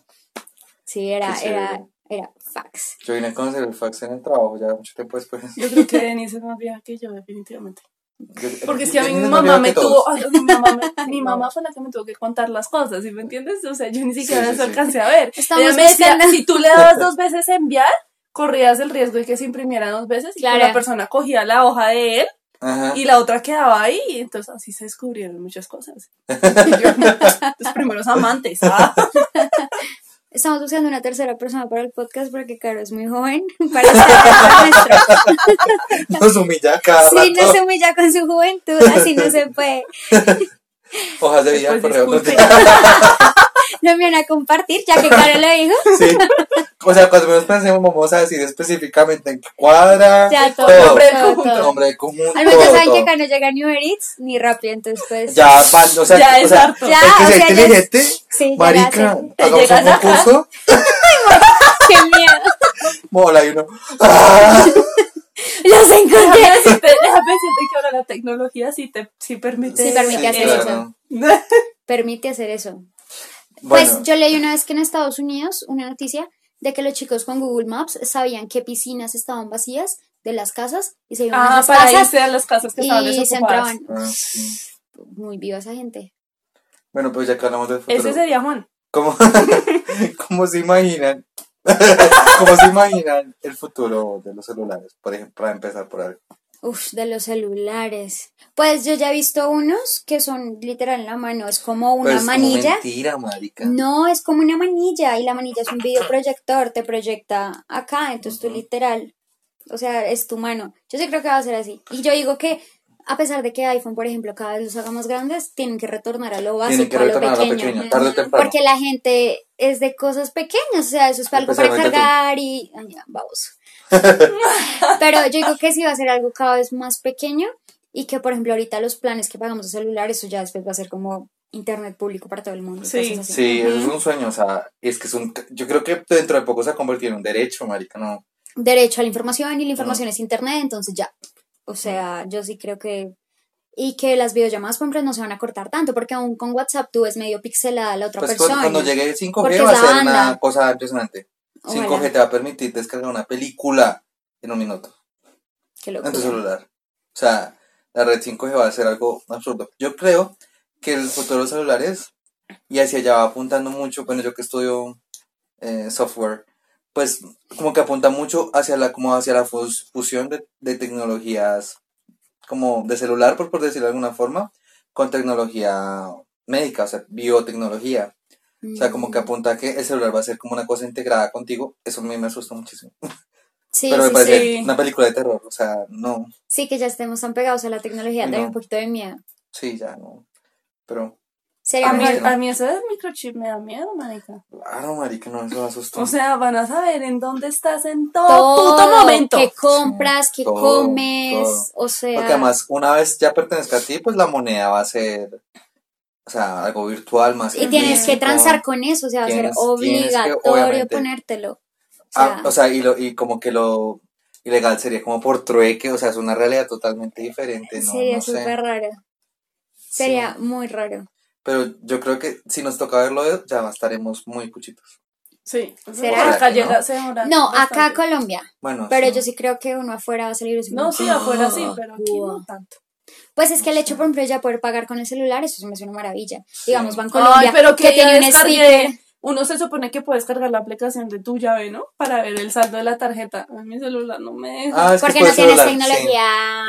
[SPEAKER 1] Sí, era,
[SPEAKER 2] Qué
[SPEAKER 1] era, era fax.
[SPEAKER 2] Yo vine a conocer el fax en el trabajo ya mucho tiempo después.
[SPEAKER 3] Yo creo que Denise es más vieja que yo, definitivamente.
[SPEAKER 2] Yo-
[SPEAKER 3] Porque es que a mí mi mamá me tuvo, ay, mi mamá, me- mi mamá fue la que me tuvo que contar las cosas, ¿sí me entiendes? O sea, yo ni siquiera
[SPEAKER 2] sí,
[SPEAKER 3] eso
[SPEAKER 2] sí.
[SPEAKER 3] alcancé a ver.
[SPEAKER 1] Estamos
[SPEAKER 3] Ella me decía,
[SPEAKER 1] buscando-
[SPEAKER 3] si tú le dabas dos veces enviar, corrías el riesgo de que se imprimiera dos veces y que
[SPEAKER 1] Claro.
[SPEAKER 3] la persona cogía la hoja de él
[SPEAKER 2] Ajá.
[SPEAKER 3] y la otra quedaba ahí, y entonces así se descubrieron muchas cosas. Yo, los primeros amantes, ¿ah?
[SPEAKER 1] Estamos buscando una tercera persona para el podcast porque Caro es muy joven para ser nuestro.
[SPEAKER 2] Nos humilla cada
[SPEAKER 1] Sí,
[SPEAKER 2] rato.
[SPEAKER 1] no se humilla con su juventud, así no se puede.
[SPEAKER 2] Hojas de vida,
[SPEAKER 3] Pues disculpe.
[SPEAKER 1] Lo envían a compartir, ya que Caro lo dijo.
[SPEAKER 2] Sí. O sea, cuando menos pensemos, vamos a decir específicamente en qué cuadra.
[SPEAKER 1] Ya todo.
[SPEAKER 2] todo.
[SPEAKER 3] Nombre
[SPEAKER 1] todo,
[SPEAKER 3] conjunto.
[SPEAKER 1] todo.
[SPEAKER 2] Nombre de conjunto.
[SPEAKER 1] Al menos saben que acá no llega ni Uber Eats ni Rappi, entonces pues...
[SPEAKER 2] Ya, van, o sea,
[SPEAKER 3] Ya
[SPEAKER 2] o
[SPEAKER 3] es
[SPEAKER 2] sea,
[SPEAKER 3] harto.
[SPEAKER 1] Ya,
[SPEAKER 2] el que
[SPEAKER 1] o
[SPEAKER 2] sea
[SPEAKER 1] sea, ya es-
[SPEAKER 2] inteligente,
[SPEAKER 1] Sí, ya
[SPEAKER 2] marica, hagamos un concurso,
[SPEAKER 1] ¡Qué miedo!
[SPEAKER 2] mola y uno. ¡ah!
[SPEAKER 1] ¡Los
[SPEAKER 3] Déjame
[SPEAKER 1] encontré!
[SPEAKER 3] decirte, déjame decirte que ahora la tecnología sí, te, sí permite...
[SPEAKER 1] Sí permite
[SPEAKER 2] Sí,
[SPEAKER 1] hacer
[SPEAKER 2] claro.
[SPEAKER 1] eso. Permite hacer eso.
[SPEAKER 2] Bueno,
[SPEAKER 1] Pues yo leí una vez que en Estados Unidos una noticia de que los chicos con Google Maps sabían qué piscinas estaban vacías de las casas y se iban a
[SPEAKER 3] Ah,
[SPEAKER 1] esas
[SPEAKER 3] para
[SPEAKER 1] casas
[SPEAKER 3] irse a las casas que estaban
[SPEAKER 1] y se
[SPEAKER 3] desocupadas.
[SPEAKER 1] entraban.
[SPEAKER 2] ah, sí.
[SPEAKER 1] Muy viva esa gente.
[SPEAKER 2] bueno, pues ya que hablamos del futuro.
[SPEAKER 3] Ese sería Juan.
[SPEAKER 2] ¿Cómo, ¿Cómo se imaginan? ¿Cómo se imaginan el futuro de los celulares? Por ejemplo, para empezar por algo.
[SPEAKER 1] Uf, de los celulares. Pues yo ya he visto unos que son literal en la mano, es como una
[SPEAKER 2] Pero es como
[SPEAKER 1] manilla.
[SPEAKER 2] mentira, marica.
[SPEAKER 1] No, es como una manilla y la manilla es un videoproyector, te proyecta acá, entonces tú literal, o sea, es tu mano. Yo sí creo que va a ser así. Y yo digo que a pesar de que iPhone, por ejemplo, cada vez los haga más grandes, tienen que retornar a lo básico,
[SPEAKER 2] que
[SPEAKER 1] a lo
[SPEAKER 2] retornar a lo
[SPEAKER 1] pequeño.
[SPEAKER 2] tarde.
[SPEAKER 1] Porque la gente es de cosas pequeñas, o sea, eso es para algo para cargar y... Ay, ya, baboso. Pero yo digo que sí va a ser algo cada vez más pequeño y que, por ejemplo, ahorita los planes que pagamos de celular, eso ya después va a ser como internet público para todo el mundo.
[SPEAKER 3] Sí.
[SPEAKER 1] así.
[SPEAKER 2] Sí, eso es un sueño, o sea, es que es un... Yo creo que dentro de poco se ha convertido en un derecho, marica, ¿no?
[SPEAKER 1] derecho a la información y la información es internet, entonces ya. O sea, yo sí creo que. Y que las videollamadas, por ejemplo, no se van a cortar tanto, porque aún con WhatsApp tú ves medio pixelada a la otra
[SPEAKER 2] Pues
[SPEAKER 1] persona.
[SPEAKER 2] cuando, cuando llegue 5G
[SPEAKER 1] Porque
[SPEAKER 2] va a ser
[SPEAKER 1] banda.
[SPEAKER 2] una cosa impresionante.
[SPEAKER 1] Ojalá.
[SPEAKER 2] 5G te va a permitir descargar una película en un minuto
[SPEAKER 1] Qué
[SPEAKER 2] en tu
[SPEAKER 1] locura.
[SPEAKER 2] celular. O sea, la red 5G va a ser algo absurdo. Yo creo que el futuro de los celulares, y hacia allá va apuntando mucho, bueno, yo que estudio eh, software, pues como que apunta mucho hacia la, como hacia la fus- fusión de, de tecnologías como de celular, por, por decirlo de alguna forma, con tecnología médica, o sea, biotecnología. O sea, como
[SPEAKER 1] Mm.
[SPEAKER 2] que apunta a que el celular va a ser como una cosa integrada contigo. Eso a mí me asusta muchísimo.
[SPEAKER 1] Sí,
[SPEAKER 2] Pero me
[SPEAKER 1] sí,
[SPEAKER 2] parece
[SPEAKER 3] sí.
[SPEAKER 2] una película de terror. O sea, no.
[SPEAKER 1] sí, que ya estemos tan pegados a la tecnología,
[SPEAKER 2] No.
[SPEAKER 1] da un poquito de miedo.
[SPEAKER 2] Sí, ya no. Pero,
[SPEAKER 1] Sería
[SPEAKER 3] A mí,
[SPEAKER 1] mejor.
[SPEAKER 3] a mí eso del microchip me da miedo, marica.
[SPEAKER 2] claro, marica, no, eso asustó.
[SPEAKER 3] O sea, van a saber en dónde estás en todo,
[SPEAKER 1] Todo,
[SPEAKER 3] puto momento.
[SPEAKER 1] qué compras, qué
[SPEAKER 2] Todo,
[SPEAKER 1] comes,
[SPEAKER 2] todo.
[SPEAKER 1] o sea.
[SPEAKER 2] Porque además, una vez ya pertenezca a ti, pues la moneda va a ser, o sea, algo virtual más
[SPEAKER 1] y tienes que transar con eso, o sea, va a ser
[SPEAKER 2] que,
[SPEAKER 1] obligatorio
[SPEAKER 2] obviamente,
[SPEAKER 1] ponértelo.
[SPEAKER 2] Sí, Ah, o sea, y, lo, y como que lo ilegal sería como por trueque, o sea, es una realidad totalmente diferente, ¿no?
[SPEAKER 1] sería
[SPEAKER 2] no sé.
[SPEAKER 1] súper raro. Sería
[SPEAKER 2] Sí.
[SPEAKER 1] muy raro.
[SPEAKER 2] Pero yo creo que si nos toca verlo, ya estaremos muy cuchitos.
[SPEAKER 3] Sí.
[SPEAKER 1] ¿Será?
[SPEAKER 3] Acá
[SPEAKER 2] ¿No?
[SPEAKER 3] llega, se demora
[SPEAKER 1] No, acá. Colombia.
[SPEAKER 2] Bueno,
[SPEAKER 1] Pero
[SPEAKER 2] sí.
[SPEAKER 1] yo sí creo que uno afuera va a salir
[SPEAKER 3] No, sí, afuera sí,
[SPEAKER 1] "Ah,
[SPEAKER 3] pero aquí
[SPEAKER 1] guau".
[SPEAKER 3] no tanto.
[SPEAKER 1] Pues es que el hecho, por ejemplo, de ya poder pagar con el celular, eso se me hace una maravilla. Digamos, Bancolombia,
[SPEAKER 3] Ay, pero que,
[SPEAKER 1] que tiene un sticker.
[SPEAKER 3] Uno se supone que puedes cargar la aplicación de tu llave, ¿no? Para ver el saldo de la tarjeta. A mi celular no me deja.
[SPEAKER 2] Ah, es que
[SPEAKER 1] Porque
[SPEAKER 2] por
[SPEAKER 1] no tienes tecnología.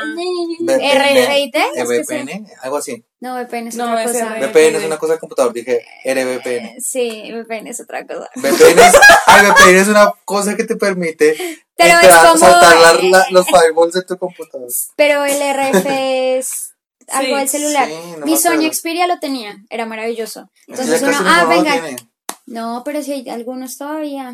[SPEAKER 1] RFID.
[SPEAKER 2] VPN, algo así.
[SPEAKER 1] No, VPN es otra cosa.
[SPEAKER 2] VPN es una cosa de computador, dije RVPN.
[SPEAKER 1] Sí, VPN es otra cosa.
[SPEAKER 2] VPN es, ay, VPN es una cosa que te permite
[SPEAKER 1] Pero es
[SPEAKER 2] entrar-
[SPEAKER 1] como-
[SPEAKER 2] saltar los firewalls de tu computador.
[SPEAKER 1] Pero el RF es algo
[SPEAKER 3] Sí,
[SPEAKER 1] del celular.
[SPEAKER 2] sí, no
[SPEAKER 1] Mi Sony. Xperia lo tenía, era maravilloso. Entonces uno, ah, venga. No, pero si hay algunos todavía.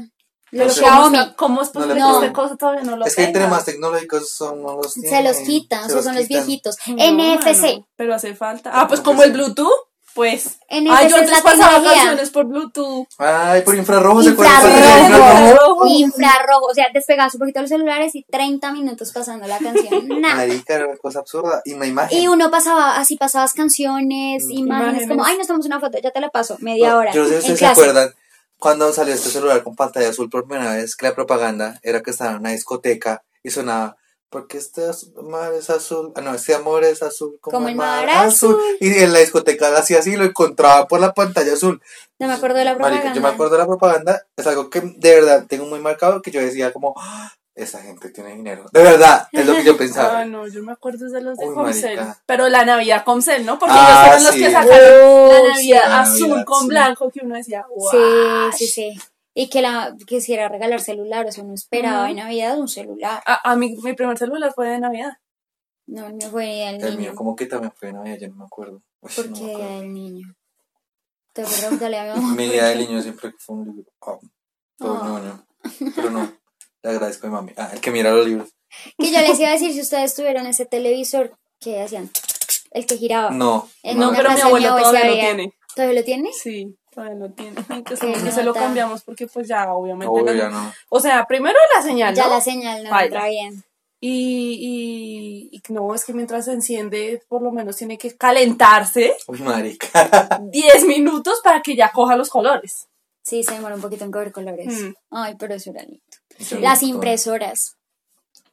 [SPEAKER 2] No
[SPEAKER 1] Los. Xiaomi.
[SPEAKER 3] ¿Cómo, ¿Cómo es posible
[SPEAKER 1] No.
[SPEAKER 3] que esta cosa todavía no lo
[SPEAKER 2] Es que entre
[SPEAKER 3] tenga?
[SPEAKER 2] más tecnológicos son, no los tienen.
[SPEAKER 1] Se los quitan, o
[SPEAKER 2] Se
[SPEAKER 1] sea, son los
[SPEAKER 2] quitan.
[SPEAKER 1] viejitos.
[SPEAKER 3] No,
[SPEAKER 1] NFC.
[SPEAKER 3] mano, pero hace falta. Ah, pues como el Bluetooth, pues.
[SPEAKER 1] NFC
[SPEAKER 3] ah, yo
[SPEAKER 1] es
[SPEAKER 3] antes pasaba canciones por Bluetooth.
[SPEAKER 2] Ay, por infrarrojo se acuerdan
[SPEAKER 1] Infrarrojo.
[SPEAKER 2] infrarrojo.
[SPEAKER 1] Infrarrojo. O sea, despegabas un poquito los celulares y 30 minutos pasando la canción. Nada.
[SPEAKER 2] Marica, era una cosa absurda. Y una imagen.
[SPEAKER 1] Y uno pasaba, así pasabas canciones, imágenes,
[SPEAKER 3] Imágenes.
[SPEAKER 1] como, ay, nos tomamos una foto, ya te la paso, media hora.
[SPEAKER 2] Yo no sé si
[SPEAKER 1] en
[SPEAKER 2] ustedes se
[SPEAKER 1] clase.
[SPEAKER 2] acuerdan cuando salió este celular con pantalla azul por primera vez, que la propaganda era que estaba en una discoteca y sonaba. Porque este mar es azul, ah no, este amor es azul como,
[SPEAKER 1] Como
[SPEAKER 2] el
[SPEAKER 1] el
[SPEAKER 2] mar,
[SPEAKER 1] mar
[SPEAKER 2] azul. Y en la discoteca lo hacía así y lo encontraba por la pantalla azul.
[SPEAKER 1] No me acuerdo de la
[SPEAKER 2] Marica,
[SPEAKER 1] propaganda.
[SPEAKER 2] yo me acuerdo de la propaganda, es algo que de verdad tengo muy marcado, que yo decía como, "Ah, esa gente tiene dinero. De verdad, es lo que yo pensaba.
[SPEAKER 3] Ah, no, yo me acuerdo de los de
[SPEAKER 2] Uy,
[SPEAKER 3] Comcel.
[SPEAKER 2] marica.
[SPEAKER 3] Pero la Navidad Comcel, ¿no? Porque
[SPEAKER 2] Ah,
[SPEAKER 3] ellos fueron los que sacaron
[SPEAKER 1] Oh,
[SPEAKER 3] la
[SPEAKER 1] sí.
[SPEAKER 3] Navidad
[SPEAKER 2] La
[SPEAKER 3] azul
[SPEAKER 2] Navidad,
[SPEAKER 3] con
[SPEAKER 2] sí.
[SPEAKER 3] blanco que uno decía, wow.
[SPEAKER 1] Sí, sí, sí. Y que la quisiera regalar celular, o sea, no esperaba
[SPEAKER 3] Ujú.
[SPEAKER 1] en Navidad un celular.
[SPEAKER 3] A, a mi, mi primer celular fue de Navidad.
[SPEAKER 1] No, no fue el
[SPEAKER 2] El
[SPEAKER 1] niño.
[SPEAKER 2] mío como que también fue Navidad, yo no me acuerdo. Uy,
[SPEAKER 1] ¿Por
[SPEAKER 2] no
[SPEAKER 1] qué
[SPEAKER 2] acuerdo.
[SPEAKER 1] el niño? Te voy a mi mamá.
[SPEAKER 2] Mi
[SPEAKER 1] por
[SPEAKER 2] día de
[SPEAKER 1] qué.
[SPEAKER 2] niño siempre fue un libro. Oh, todo
[SPEAKER 1] Ah.
[SPEAKER 2] ñoño. Pero no, le agradezco a mi mami. Ah, el que mira los libros.
[SPEAKER 1] Que yo les iba a decir si ustedes tuvieron ese televisor que hacían, el que giraba.
[SPEAKER 2] No.
[SPEAKER 3] No, pero mi
[SPEAKER 1] mía
[SPEAKER 3] todavía lo tiene.
[SPEAKER 1] ¿Todavía lo tiene?
[SPEAKER 3] Sí, todavía lo tiene. Entonces como que se lo cambiamos porque pues ya obviamente
[SPEAKER 2] Obvio,
[SPEAKER 3] no-
[SPEAKER 2] ya no.
[SPEAKER 3] O sea, primero la señal,
[SPEAKER 1] Ya
[SPEAKER 3] ¿no?
[SPEAKER 1] la señal no entra bien.
[SPEAKER 3] Y, y, y no, es que mientras se enciende, por lo menos tiene que calentarse
[SPEAKER 2] Uy, marica.
[SPEAKER 3] 10 minutos para que ya coja los colores.
[SPEAKER 1] Sí, se demora un poquito en coger colores.
[SPEAKER 3] Mm.
[SPEAKER 1] Ay, pero eso era lindo.
[SPEAKER 2] Sí.
[SPEAKER 1] Las impresoras.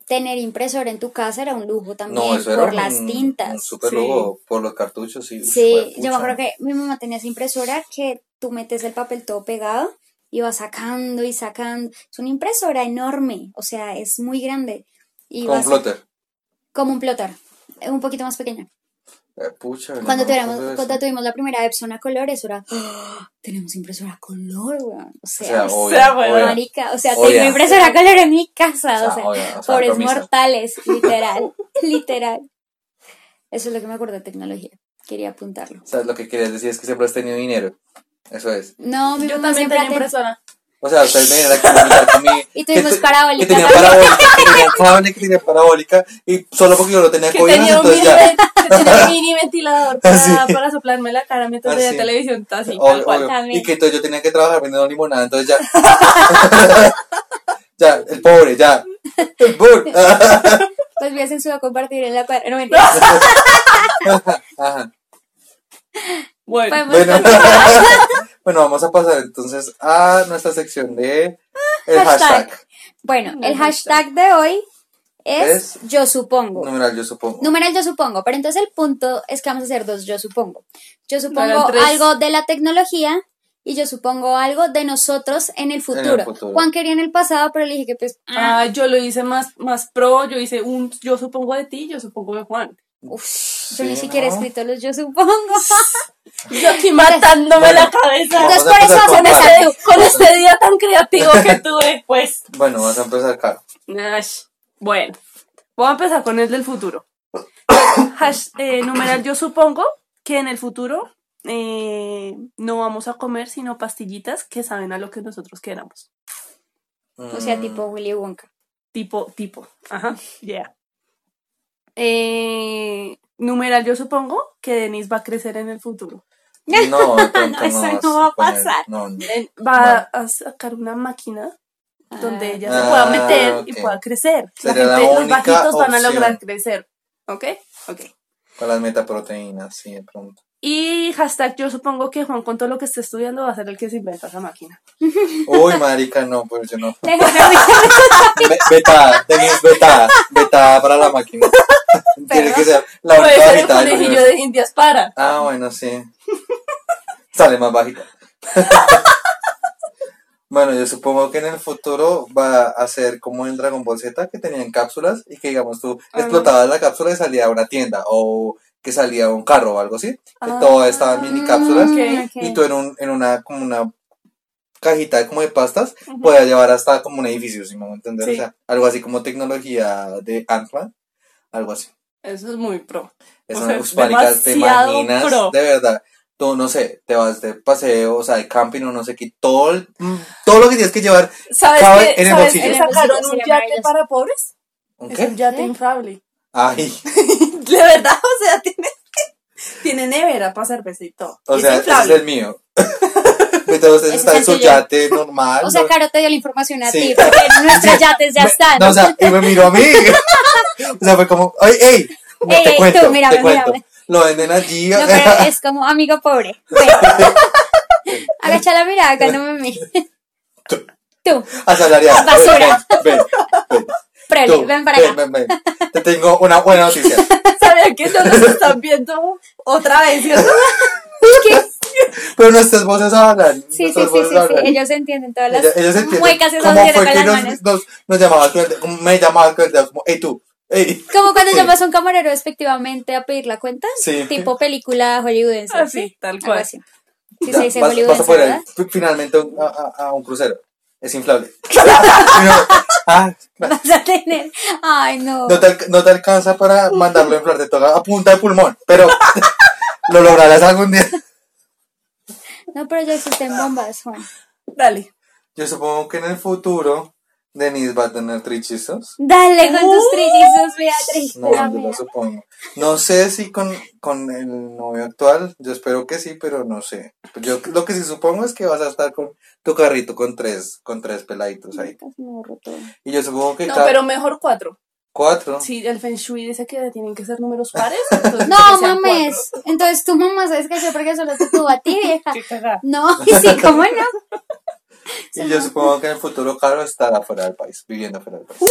[SPEAKER 1] Tener impresora en tu casa era un lujo también
[SPEAKER 2] No, eso era
[SPEAKER 1] por
[SPEAKER 2] un,
[SPEAKER 1] las
[SPEAKER 2] un
[SPEAKER 1] tintas.
[SPEAKER 2] super
[SPEAKER 3] Sí.
[SPEAKER 2] lujo por los cartuchos. Sí,
[SPEAKER 1] Sí, yo me acuerdo que mi mamá tenía esa impresora que tú metes el papel todo pegado y vas sacando y sacando. Es una impresora enorme, o sea, es muy grande. Y
[SPEAKER 2] Con
[SPEAKER 1] vas
[SPEAKER 2] plotter.
[SPEAKER 1] como un plotter, un poquito más pequeño.
[SPEAKER 2] Eh, pucha.
[SPEAKER 1] Cuando, cuando tuvimos la primera Epson a color, eso era, ¡Ah! tenemos impresora a color, weón. O
[SPEAKER 2] O
[SPEAKER 1] sea,
[SPEAKER 2] obvio,
[SPEAKER 3] sea,
[SPEAKER 2] obvio.
[SPEAKER 1] marica, o sea, tengo impresora a color en mi casa,
[SPEAKER 2] O sea,
[SPEAKER 1] o sea,
[SPEAKER 2] o
[SPEAKER 1] pobres mortales, literal, literal. Eso es lo que me acuerdo de tecnología. Quería apuntarlo.
[SPEAKER 2] O sea, lo que querías decir es que siempre has tenido dinero. Eso es.
[SPEAKER 1] No, mi
[SPEAKER 3] Yo
[SPEAKER 1] mamá
[SPEAKER 3] también
[SPEAKER 1] siempre
[SPEAKER 3] tenía impresora.
[SPEAKER 2] O sea, ustedes me vienen a comunicar con mi...
[SPEAKER 1] Y tuvimos
[SPEAKER 2] que
[SPEAKER 1] parabólica
[SPEAKER 2] Que tenía parabólica, que tenía cable, que tenía parabólica. Y solo porque yo lo tenía cogido, entonces ya.
[SPEAKER 3] tenía un mini ventilador para,
[SPEAKER 2] Sí.
[SPEAKER 3] para soplarme la cara mientras veía televisión. Así,
[SPEAKER 2] Obvio,
[SPEAKER 3] tal cual.
[SPEAKER 2] obvio.
[SPEAKER 1] también.
[SPEAKER 2] Y que entonces yo tenía que trabajar vendiendo limonada, entonces ya. ya, el pobre, ya. El pobre.
[SPEAKER 1] Pues voy a censurar compartir en la par- No, mentira.
[SPEAKER 2] Ajá.
[SPEAKER 3] Bueno,
[SPEAKER 1] Podemos
[SPEAKER 2] Bueno. vamos a pasar entonces a nuestra sección de el
[SPEAKER 1] Hashtag.
[SPEAKER 2] hashtag.
[SPEAKER 1] Bueno,
[SPEAKER 3] No,
[SPEAKER 1] el
[SPEAKER 3] hashtag
[SPEAKER 1] de hoy es,
[SPEAKER 2] Es-
[SPEAKER 1] yo supongo.
[SPEAKER 2] Numeral, yo supongo.
[SPEAKER 1] Numeral yo supongo, pero entonces el punto es que vamos a hacer dos yo supongo. Yo supongo algo de la tecnología y yo supongo algo de nosotros en el futuro.
[SPEAKER 2] futuro.
[SPEAKER 1] Juan quería en el pasado, pero le dije que pues... ah,
[SPEAKER 3] ah, yo lo hice más, más pro. Yo hice un yo supongo de ti, yo supongo de Juan.
[SPEAKER 1] uf, yo ni siquiera he
[SPEAKER 2] ¿no?
[SPEAKER 1] escrito los yo supongo.
[SPEAKER 3] Yo aquí matándome
[SPEAKER 2] Bueno.
[SPEAKER 3] la cabeza.
[SPEAKER 1] Entonces por eso vas a
[SPEAKER 2] con
[SPEAKER 1] empezar tú.
[SPEAKER 3] Con este día tan creativo que tuve, pues.
[SPEAKER 2] Bueno, vas a empezar, Caro.
[SPEAKER 3] Bueno, voy a empezar con el del futuro. Hash, eh, numeral, yo supongo que en el futuro eh, no vamos a comer sino pastillitas que saben a lo que nosotros queramos.
[SPEAKER 1] O sea,
[SPEAKER 2] Mm,
[SPEAKER 1] tipo Willy Wonka.
[SPEAKER 3] Tipo, tipo. Ajá, yeah. Eh, numeral, yo supongo que Denise va a crecer en el futuro.
[SPEAKER 2] No,
[SPEAKER 1] eso no va a pasar.
[SPEAKER 2] No, no.
[SPEAKER 3] Va a sacar una máquina donde ella
[SPEAKER 2] Ah,
[SPEAKER 3] se pueda meter y pueda crecer. La gente, los bajitos van a lograr crecer. ¿Ok? Ok.
[SPEAKER 2] Con las metaproteínas, sí, de pronto.
[SPEAKER 3] Y hashtag yo supongo que Juan con todo lo que esté estudiando va a ser el que se inventa esa máquina.
[SPEAKER 2] Uy, marica, no, pues yo no. Vetada, tenéis vetada, vetada para la máquina. Tiene que ser la
[SPEAKER 3] Puede
[SPEAKER 2] única
[SPEAKER 3] ser el conejillo de indias para.
[SPEAKER 2] Ah, bueno, sí. Sale más bajita. Bueno, yo supongo que en el futuro va a ser como en Dragon Ball Z, que tenían cápsulas y que, digamos, tú
[SPEAKER 3] Ah.
[SPEAKER 2] explotabas la cápsula y salía a una tienda o que salía un carro o algo así. Que
[SPEAKER 3] Ah.
[SPEAKER 2] todo estaba en mini cápsulas y tú en, un, en una, como una cajita como de pastas podías llevar hasta como un edificio, si me voy a entender.
[SPEAKER 3] Sí.
[SPEAKER 2] O sea, algo así como tecnología de Ant-Man, algo así.
[SPEAKER 3] Eso es muy pro.
[SPEAKER 2] Es
[SPEAKER 3] O sea, demasiado
[SPEAKER 2] imaginas,
[SPEAKER 3] pro.
[SPEAKER 2] de verdad, tú no sé, te vas de paseo, o sea, de camping o no sé qué, todo, el- mm, todo lo que tienes que llevar,
[SPEAKER 3] ¿Sabes,
[SPEAKER 2] Cabe
[SPEAKER 3] que,
[SPEAKER 2] en el
[SPEAKER 3] ¿sabes
[SPEAKER 2] bolsillo.
[SPEAKER 3] que sacaron un yate para pobres?
[SPEAKER 2] ¿un
[SPEAKER 3] Es
[SPEAKER 2] qué?
[SPEAKER 3] un yate inflable.
[SPEAKER 2] Ay,
[SPEAKER 3] De verdad, o sea, tiene, tiene nevera para cerveza y todo.
[SPEAKER 2] o
[SPEAKER 3] Y
[SPEAKER 2] sea,
[SPEAKER 3] es
[SPEAKER 2] ese es
[SPEAKER 3] inflable.
[SPEAKER 2] el mío.
[SPEAKER 1] Ese
[SPEAKER 2] están en
[SPEAKER 1] es
[SPEAKER 2] su yate normal.
[SPEAKER 1] O sea. Caro te dio la información a
[SPEAKER 2] Sí.
[SPEAKER 1] ti, porque nuestros yates ya están.
[SPEAKER 2] No, o sea, y me miró a mí. o sea, fue como, ¡ay, ey! No,
[SPEAKER 1] Ey,
[SPEAKER 2] te
[SPEAKER 1] ey,
[SPEAKER 2] cuento,
[SPEAKER 1] tú, mírame,
[SPEAKER 2] te cuento.
[SPEAKER 1] mírame.
[SPEAKER 2] Lo venden allí.
[SPEAKER 1] No, pero es como amigo pobre. Ven. Agacha la mirada cuando me mires. Tú,
[SPEAKER 2] Asalariado.
[SPEAKER 1] Basura.
[SPEAKER 2] Ven, ven, Tú,
[SPEAKER 1] ven para
[SPEAKER 2] ven,
[SPEAKER 1] acá.
[SPEAKER 2] ven, ven. Te tengo una buena noticia.
[SPEAKER 3] ¿Sabían que no nos están viendo otra vez, cierto?
[SPEAKER 1] ¿Qué?
[SPEAKER 2] Pero nuestras voces hablan.
[SPEAKER 1] Sí, sí, sí, sí, sí. Ellos entienden todas las
[SPEAKER 2] Ellos, ellos entienden
[SPEAKER 1] muecas que con las
[SPEAKER 2] nos,
[SPEAKER 1] manos.
[SPEAKER 2] nos, nos llamabas me llamabas como, hey tú, hey.
[SPEAKER 1] Como cuando llamas a un camarero despectivamente a pedir la cuenta.
[SPEAKER 2] Sí.
[SPEAKER 1] Tipo película hollywoodense.
[SPEAKER 3] Así,
[SPEAKER 1] ¿sí?
[SPEAKER 3] tal cual.
[SPEAKER 1] así. Sí,
[SPEAKER 2] Ya,
[SPEAKER 1] se dice
[SPEAKER 2] vas, vas a
[SPEAKER 1] hollywoodense,
[SPEAKER 2] poder
[SPEAKER 1] ¿verdad?
[SPEAKER 2] ir finalmente a, un- a, a- un crucero. Es inflable. Ah,
[SPEAKER 1] Vas a tener. Ay, no.
[SPEAKER 2] no, te, no te alcanza para mandarlo a inflar, te toca a punta de pulmón, pero lo lograrás algún día.
[SPEAKER 1] No, pero ya existen bombas, Juan.
[SPEAKER 3] Dale.
[SPEAKER 2] Yo supongo que en el futuro Denise va a tener trichizos.
[SPEAKER 1] Dale con tus trillizos, Beatriz.
[SPEAKER 2] No, yo lo supongo. No sé si con, con el novio actual, yo espero que sí, pero no sé. Yo lo que sí supongo es que vas a estar con tu carrito con tres, con tres peladitos ahí. Y yo supongo que
[SPEAKER 3] No,
[SPEAKER 2] cada
[SPEAKER 3] pero mejor cuatro.
[SPEAKER 2] cuatro.
[SPEAKER 3] Si el Feng Shui dice que tienen que ser números pares, entonces
[SPEAKER 1] No, mames. Entonces tu mamá sabes que yo porque solo te tuvo a ti, vieja. No, y sí, ¿cómo no?
[SPEAKER 2] Y yo supongo que en el futuro Caro estará fuera del país, viviendo fuera del país.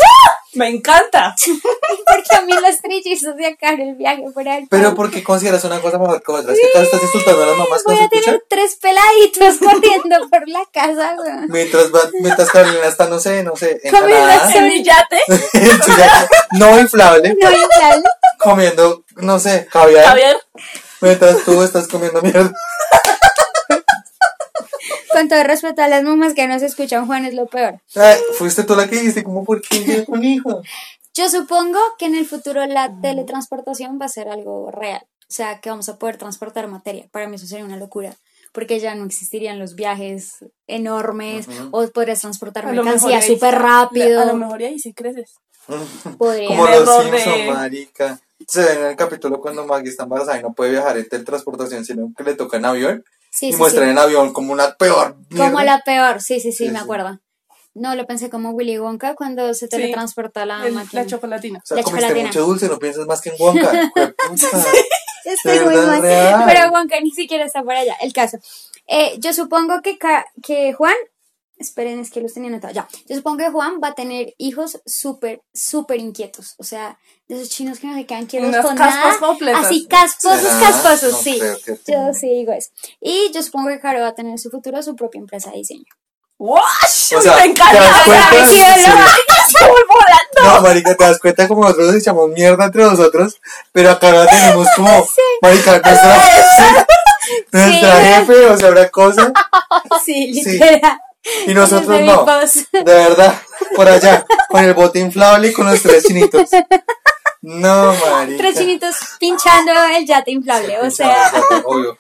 [SPEAKER 3] Me encanta.
[SPEAKER 1] Porque a mí los trillizos de acá el viaje fuera del
[SPEAKER 2] Pero
[SPEAKER 1] país.
[SPEAKER 2] ¿por qué consideras una cosa mejor que otra? Es que Caro estás insultando a las mamás
[SPEAKER 1] Voy a tener tres peladitos corriendo por la casa, weón.
[SPEAKER 2] Mientras, va, mientras Carolina está, no sé, no sé, en
[SPEAKER 1] Comiendo
[SPEAKER 2] Canadá,
[SPEAKER 3] yate
[SPEAKER 2] no inflable,
[SPEAKER 1] No, igual.
[SPEAKER 2] comiendo, no sé, caviar.
[SPEAKER 3] Javier.
[SPEAKER 2] Mientras tú estás comiendo mierda.
[SPEAKER 1] Con todo respeto a las mamás que no se escuchan, Juan es lo peor.
[SPEAKER 2] Ay, fuiste tú la que dijiste, como, ¿por qué con hijo?
[SPEAKER 1] Yo supongo que en el futuro la teletransportación va a ser algo real. O sea, que vamos a poder transportar materia. Para mí eso sería una locura. Porque ya no existirían los viajes enormes o podrías transportar
[SPEAKER 3] A lo mejor
[SPEAKER 1] mercancía súper rápido.
[SPEAKER 3] A lo mejor ahí sí creces.
[SPEAKER 1] Podría.
[SPEAKER 2] Como los Simpson, marica. Se ve en el capítulo cuando Maggie está embarazada y no puede viajar en teletransportación, sino que le toca en avión.
[SPEAKER 1] Sí,
[SPEAKER 2] y
[SPEAKER 1] sí,
[SPEAKER 2] muestran
[SPEAKER 1] sí.
[SPEAKER 2] en avión como una peor
[SPEAKER 1] Como la peor. Sí, sí, sí,
[SPEAKER 2] Sí,
[SPEAKER 1] me
[SPEAKER 2] sí.
[SPEAKER 1] acuerdo. No, lo pensé como Willy Wonka cuando se teletransporta la
[SPEAKER 3] El-
[SPEAKER 1] máquina.
[SPEAKER 3] la chocolatina.
[SPEAKER 2] O sea,
[SPEAKER 1] la
[SPEAKER 2] comiste
[SPEAKER 1] chocolatina.
[SPEAKER 2] mucho dulce, no piensas más que en Wonka.
[SPEAKER 1] Estoy muy mal.
[SPEAKER 2] real.
[SPEAKER 1] Pero Juanca ni siquiera está por allá. El caso. Eh, yo supongo que, Ca- que Juan. Esperen, es que los tenía anotados. Ya. Yo supongo que Juan va a tener hijos súper, súper inquietos. O sea, de esos chinos que no se quedan quietos con
[SPEAKER 3] caspas
[SPEAKER 1] nada.
[SPEAKER 3] completas.
[SPEAKER 1] Así, casposos,
[SPEAKER 2] ¿Será?
[SPEAKER 1] casposos,
[SPEAKER 2] No
[SPEAKER 1] sí. Yo sí digo eso. Y yo supongo que Caro va a tener en su futuro su propia empresa de diseño.
[SPEAKER 3] ¡Wash!
[SPEAKER 2] O sea,
[SPEAKER 3] me encanta.
[SPEAKER 1] sí,
[SPEAKER 2] Sí.
[SPEAKER 3] Se volvió volando.
[SPEAKER 2] No, marica, te das cuenta como nosotros nos echamos mierda entre nosotros, pero acá ahora tenemos como, marica, nuestra, nuestra
[SPEAKER 1] Sí.
[SPEAKER 2] jefe, o sea, una cosa,
[SPEAKER 1] Sí,
[SPEAKER 2] Sí.
[SPEAKER 1] literal.
[SPEAKER 2] y nosotros no. De verdad, por allá, con el bote inflable y con los tres chinitos. No, marica.
[SPEAKER 1] Tres chinitos pinchando el yate inflable. O sea,
[SPEAKER 2] Obvio.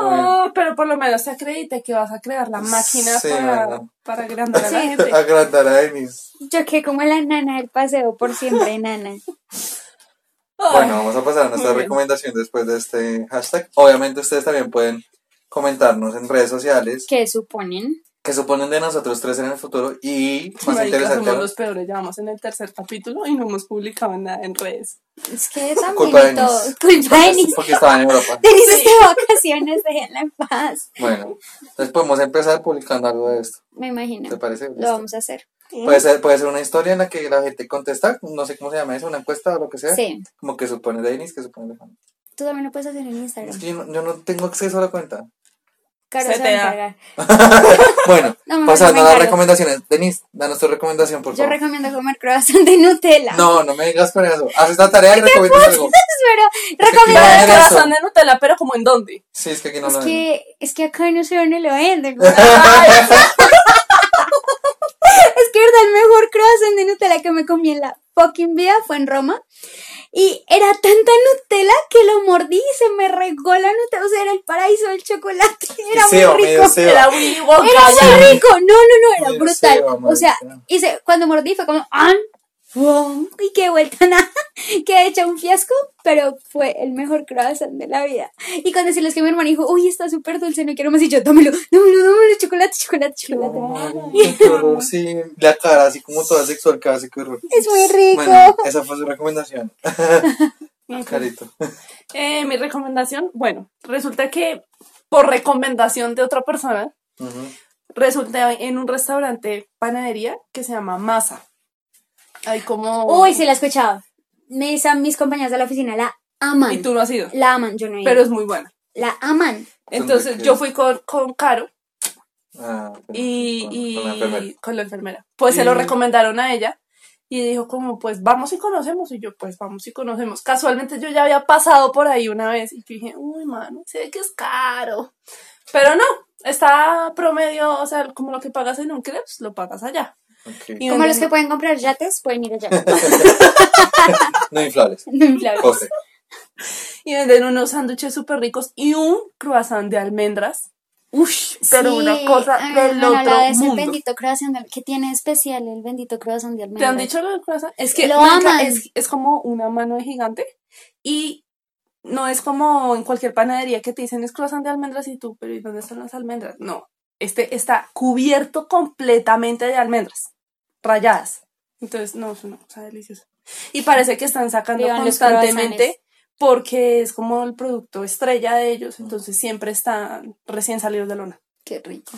[SPEAKER 3] Oh, pero por lo menos te acredite que vas a crear la máquina
[SPEAKER 2] Sí,
[SPEAKER 3] para, para agrandar a la gente.
[SPEAKER 2] Agrandar a Denis.
[SPEAKER 1] yo que como la nana del paseo por siempre, nana.
[SPEAKER 2] Bueno, vamos a pasar a nuestra
[SPEAKER 3] Muy bien.
[SPEAKER 2] recomendación después de este hashtag. Obviamente ustedes también pueden comentarnos en redes sociales
[SPEAKER 1] ¿Qué suponen?
[SPEAKER 2] ¿Qué suponen de nosotros tres en el futuro? Y más
[SPEAKER 3] Marica,
[SPEAKER 2] interesante,
[SPEAKER 3] somos los peores, ya vamos en el tercer capítulo y no hemos publicado nada en redes.
[SPEAKER 1] Es que también
[SPEAKER 2] Culpa de
[SPEAKER 1] todo. Culpa de Denis.
[SPEAKER 2] porque estaba en Europa.
[SPEAKER 1] Denis está de vacaciones, déjenla en paz.
[SPEAKER 2] Bueno, entonces podemos empezar publicando algo de esto.
[SPEAKER 1] Me imagino.
[SPEAKER 2] ¿Te parece?
[SPEAKER 1] Lo vamos a hacer.
[SPEAKER 2] Puede ser, puede ser una historia en la que la gente contesta, no sé cómo se llama eso, una encuesta o lo que sea.
[SPEAKER 1] Sí.
[SPEAKER 2] Como que supone Denis, que supone de Juan.
[SPEAKER 1] Tú también lo puedes hacer en
[SPEAKER 2] Es
[SPEAKER 1] Instagram.
[SPEAKER 2] que yo no, yo no tengo acceso a la cuenta.
[SPEAKER 1] Caro
[SPEAKER 3] Se
[SPEAKER 1] se,
[SPEAKER 3] te
[SPEAKER 1] va.
[SPEAKER 2] Bueno,
[SPEAKER 1] No,
[SPEAKER 2] pasando a las recomendaciones. Denis, danos tu recomendación, por
[SPEAKER 1] Yo
[SPEAKER 2] favor.
[SPEAKER 1] recomiendo comer croissant de Nutella.
[SPEAKER 2] No, no me digas con eso. Haz esta tarea y recomiendas algo.
[SPEAKER 1] Pero recomiendo.
[SPEAKER 2] Era eso.
[SPEAKER 3] corazón de Nutella, pero como en dónde?
[SPEAKER 2] Sí, es que aquí no
[SPEAKER 1] Es
[SPEAKER 2] lo
[SPEAKER 1] que, es que acá no sé dónde lo venden. es que verdad el mejor croissant de Nutella que me comí en la fucking vida fue en Roma. Y era tanta Nutella que lo mordí y se me regó la Nutella. O sea, era el paraíso del chocolate. Era muy rico.
[SPEAKER 3] Era
[SPEAKER 1] muy rico. No, no, no, era brutal. O sea,
[SPEAKER 2] marica.
[SPEAKER 1] hice, cuando mordí fue como, ¡ah! Y qué vuelta nada. Que hecho un fiasco, pero fue el mejor croissant de la vida. Y cuando decirles que mi hermano dijo, uy, está súper dulce, no quiero más. Y yo, dámelo, dámelo, dámelo, chocolate, chocolate, chocolate.
[SPEAKER 2] Qué horror, sí, la cara así como toda sexual, casi que horror.
[SPEAKER 1] Es muy rico.
[SPEAKER 2] Bueno, esa fue su recomendación.
[SPEAKER 3] Ok.
[SPEAKER 2] Carito.
[SPEAKER 3] Eh, mi recomendación, bueno, resulta que por recomendación de otra persona,
[SPEAKER 2] Ujú.
[SPEAKER 3] resulté en un restaurante panadería que se llama Masa. Hay como...
[SPEAKER 1] Uy, sí la he escuchado. Mis, mis compañeras de la oficina la aman.
[SPEAKER 3] Y tú no has ido,
[SPEAKER 1] La aman, yo no he ido.
[SPEAKER 3] pero es muy buena.
[SPEAKER 1] La aman.
[SPEAKER 3] Entonces yo fui con, con Caro
[SPEAKER 2] Ah,
[SPEAKER 3] y,
[SPEAKER 2] con-
[SPEAKER 3] y-
[SPEAKER 2] con la enfermera.
[SPEAKER 3] con la enfermera. Pues se lo recomendaron a ella y dijo como, pues vamos y conocemos. Y yo, pues vamos y conocemos. Casualmente yo ya había pasado por ahí una vez y yo dije, uy, mano, sé que es caro. Pero no, está promedio, o sea, como lo que pagas en un crepes, lo pagas allá.
[SPEAKER 2] Ok.
[SPEAKER 3] Y
[SPEAKER 1] Como los que pueden comprar yates, pueden ir allá.
[SPEAKER 2] No inflables.
[SPEAKER 1] no inflables.
[SPEAKER 2] José.
[SPEAKER 3] Y venden unos sándwiches súper ricos y un croissant de almendras. Ush, pero
[SPEAKER 1] Sí,
[SPEAKER 3] una cosa
[SPEAKER 1] ah,
[SPEAKER 3] del otro
[SPEAKER 1] la de ese
[SPEAKER 3] mundo.
[SPEAKER 1] bendito croissant de- que tiene especial el bendito croissant de
[SPEAKER 3] ¿Te
[SPEAKER 1] almendras.
[SPEAKER 3] han dicho lo del croissant? Es que
[SPEAKER 1] Lo
[SPEAKER 3] es, es como una mano de gigante y no es como en cualquier panadería que te dicen es croissant de almendras y tú, pero ¿y dónde están las almendras? No, este está cubierto completamente de almendras rayadas. Entonces, no, es una cosa deliciosa. Y parece que están sacando
[SPEAKER 1] Vivan
[SPEAKER 3] constantemente porque es como el producto estrella de ellos, entonces siempre están recién salidos de lona.
[SPEAKER 1] Qué rico.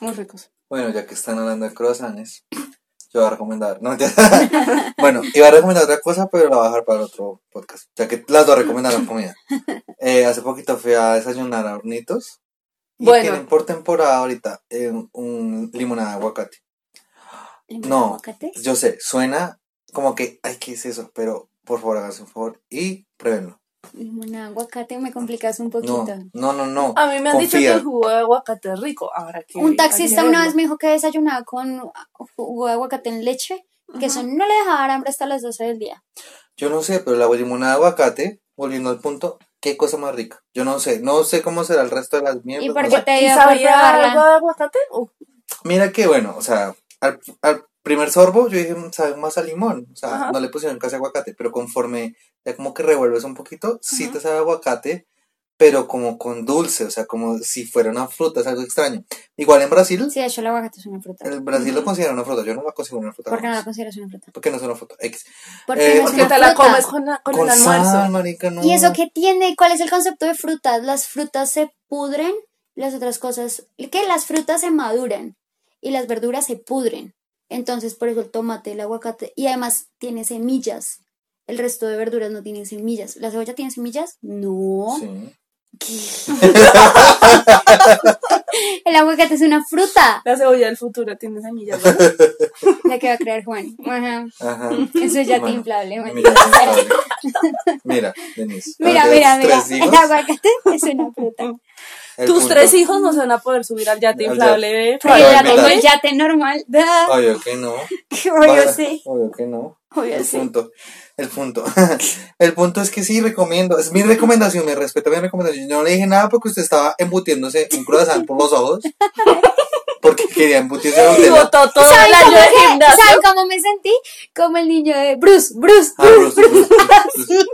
[SPEAKER 3] Muy ricos.
[SPEAKER 2] Bueno, ya que están hablando de croissants, yo voy a recomendar. No, bueno, iba a recomendar otra cosa, pero la voy a dejar para otro podcast. Ya que las dos recomendaron comida. Eh, hace poquito fui a desayunar a Hornitos. Y
[SPEAKER 3] Bueno.
[SPEAKER 2] tienen por temporada ahorita eh, un limonada de aguacate.
[SPEAKER 1] ¿Limonada
[SPEAKER 2] No,
[SPEAKER 1] aguacate?
[SPEAKER 2] yo sé, suena como que, ay, ¿qué es eso? Pero por favor, háganse un favor y pruébenlo.
[SPEAKER 1] Limonada de aguacate me complicas un
[SPEAKER 2] No,
[SPEAKER 1] poquito.
[SPEAKER 2] no, no, no.
[SPEAKER 3] A mí me han dicho que el jugo de aguacate es rico. Ahora que
[SPEAKER 1] Un taxista una vez me dijo que desayunaba con jugo de aguacate en leche, que eso no le dejaba dar hambre hasta las 12 del día.
[SPEAKER 2] Yo no sé, pero la limonada de aguacate, volviendo al punto, qué cosa más rica. Yo no sé, no sé cómo será el resto de las miembros.
[SPEAKER 1] ¿Y por
[SPEAKER 2] no
[SPEAKER 1] qué
[SPEAKER 2] sé.
[SPEAKER 1] te
[SPEAKER 3] ¿Y
[SPEAKER 1] dio por
[SPEAKER 3] sabía
[SPEAKER 1] probarla?
[SPEAKER 3] algo de aguacate? Uh,
[SPEAKER 2] Mira que bueno, o sea, al, al primer sorbo yo dije, "Mm, sabe más a limón, o sea,
[SPEAKER 3] Ajá.
[SPEAKER 2] no le pusieron casi aguacate, pero conforme ya como que revuelves un poquito, sí te sabe aguacate, pero como con dulce, o sea, como si fuera una fruta, es algo extraño. Igual en Brasil,
[SPEAKER 1] Sí, de hecho el aguacate es una fruta.
[SPEAKER 2] el Brasil lo considera una fruta, yo no la considero una fruta.
[SPEAKER 1] ¿Por qué no la consideras una fruta?
[SPEAKER 2] Porque no es una fruta, X.
[SPEAKER 1] Porque
[SPEAKER 2] Eh,
[SPEAKER 1] no es
[SPEAKER 3] porque
[SPEAKER 1] una
[SPEAKER 3] te la
[SPEAKER 1] fruta.
[SPEAKER 3] comes con, la- con,
[SPEAKER 2] Con
[SPEAKER 3] el almuerzo.
[SPEAKER 2] sal, marica, no.
[SPEAKER 1] ¿Y eso qué tiene? ¿Cuál es el concepto de frutas? Las frutas se pudren, las otras cosas, que las frutas se maduran y las verduras se pudren. Entonces, por eso el tomate, el aguacate, y además tiene semillas. El resto de verduras no tienen semillas. ¿La cebolla tiene semillas? No.
[SPEAKER 2] Sí.
[SPEAKER 1] ¿Qué? el aguacate es una fruta,
[SPEAKER 3] La cebolla del futuro tiene semillas. ¿no?
[SPEAKER 1] la que va a crear Juan. Ajá.
[SPEAKER 2] Ajá.
[SPEAKER 1] Eso ya te
[SPEAKER 2] Bueno,
[SPEAKER 1] inflable, Juan.
[SPEAKER 2] Mira, mira, Denise.
[SPEAKER 1] Mira, mira, mira. El aguacate es una fruta.
[SPEAKER 2] El
[SPEAKER 3] Tus
[SPEAKER 2] punto-
[SPEAKER 3] tres hijos no se van a poder subir al yate inflable
[SPEAKER 2] mira.
[SPEAKER 1] tengo el yate normal. Da.
[SPEAKER 2] Obvio que no.
[SPEAKER 1] Obvio sí.
[SPEAKER 2] Obvio que no.
[SPEAKER 1] Obvio
[SPEAKER 2] el
[SPEAKER 1] sí.
[SPEAKER 2] punto. El punto. el punto es que sí recomiendo. Es mi recomendación, me respeta mi recomendación. Yo no le dije nada porque usted estaba embutiéndose un croissant por los ojos. Porque quería embutirse de
[SPEAKER 3] Y
[SPEAKER 2] Nutella.
[SPEAKER 3] botó todo
[SPEAKER 1] ¿Saben
[SPEAKER 3] el año
[SPEAKER 1] cómo,
[SPEAKER 3] de
[SPEAKER 1] me-
[SPEAKER 3] gimnasio.
[SPEAKER 1] ¿Saben cómo me sentí? Como el niño de Bruce, Bruce,
[SPEAKER 2] Ah, Bruce, Bruce, Bruce.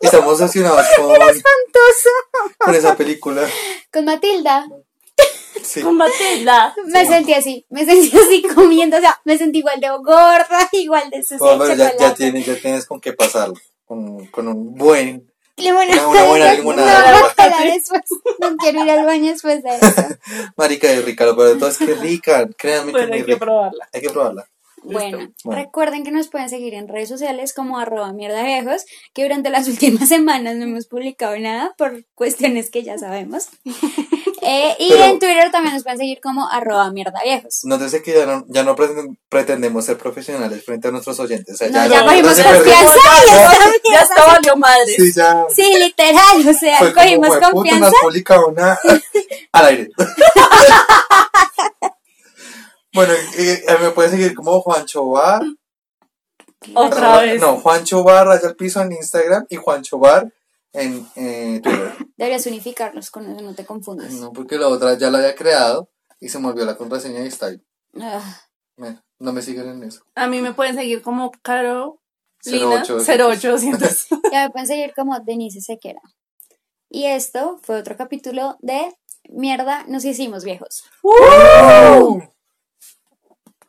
[SPEAKER 2] Estamos obsesionados con,
[SPEAKER 1] espantoso.
[SPEAKER 2] con esa película.
[SPEAKER 1] Con Matilda.
[SPEAKER 2] Sí.
[SPEAKER 3] Cómbatela.
[SPEAKER 1] Me sentí así, me sentí así comiendo, o sea, me sentí igual de gorda, igual de sucia
[SPEAKER 2] Bueno,
[SPEAKER 1] de
[SPEAKER 2] pero ya, ya, tienes, ya tienes con qué pasarlo. Con, con un buen.
[SPEAKER 1] Limonada.
[SPEAKER 2] Una- una buena
[SPEAKER 1] No,
[SPEAKER 2] limonada.
[SPEAKER 1] No, después. No quiero ir al baño después de eso.
[SPEAKER 2] Marica de rica, lo peor de todo es que rica. Créanme que
[SPEAKER 3] Bueno,
[SPEAKER 2] muy
[SPEAKER 3] hay que
[SPEAKER 2] rica.
[SPEAKER 3] probarla.
[SPEAKER 2] Hay que probarla.
[SPEAKER 1] Bueno,
[SPEAKER 2] Bueno.
[SPEAKER 1] recuerden que nos pueden seguir en redes sociales como arroba mierda viejos, que durante las últimas semanas no hemos publicado nada por cuestiones que ya sabemos. Eh, y
[SPEAKER 2] Pero-
[SPEAKER 1] en Twitter también nos pueden seguir como arroba mierda viejos.
[SPEAKER 2] Nótese que ya no, ya no pretend- pretendemos ser profesionales frente a nuestros oyentes. O sea,
[SPEAKER 1] No,
[SPEAKER 2] ya,
[SPEAKER 1] cogimos confianza y
[SPEAKER 2] Ya-
[SPEAKER 3] Ya está valió madre.
[SPEAKER 2] Sí, ya.
[SPEAKER 1] Sí, literal, o sea,
[SPEAKER 2] Fue como,
[SPEAKER 1] cogimos
[SPEAKER 2] "Jue puta, no
[SPEAKER 1] confianza.
[SPEAKER 2] publicado nada al aire. bueno, eh, me puede seguir como Juancho Bar.
[SPEAKER 3] Otra
[SPEAKER 2] Arroba-
[SPEAKER 3] vez.
[SPEAKER 2] No, Juancho Bar, raya al piso en Instagram y Juancho Bar en eh, Twitter.
[SPEAKER 1] Deberías unificarlos con eso, no te confundas.
[SPEAKER 2] No, porque la otra ya la había creado y se me olvidó la contraseña y está ahí.
[SPEAKER 1] Ah,
[SPEAKER 2] Bueno, no me siguen en eso.
[SPEAKER 3] A mí me pueden seguir como Caro Lina
[SPEAKER 2] 0800.
[SPEAKER 3] 0800.
[SPEAKER 1] ya me pueden seguir como Denise Sequera. Y esto fue otro capítulo de Mierda, nos hicimos viejos.
[SPEAKER 2] ¡Uh!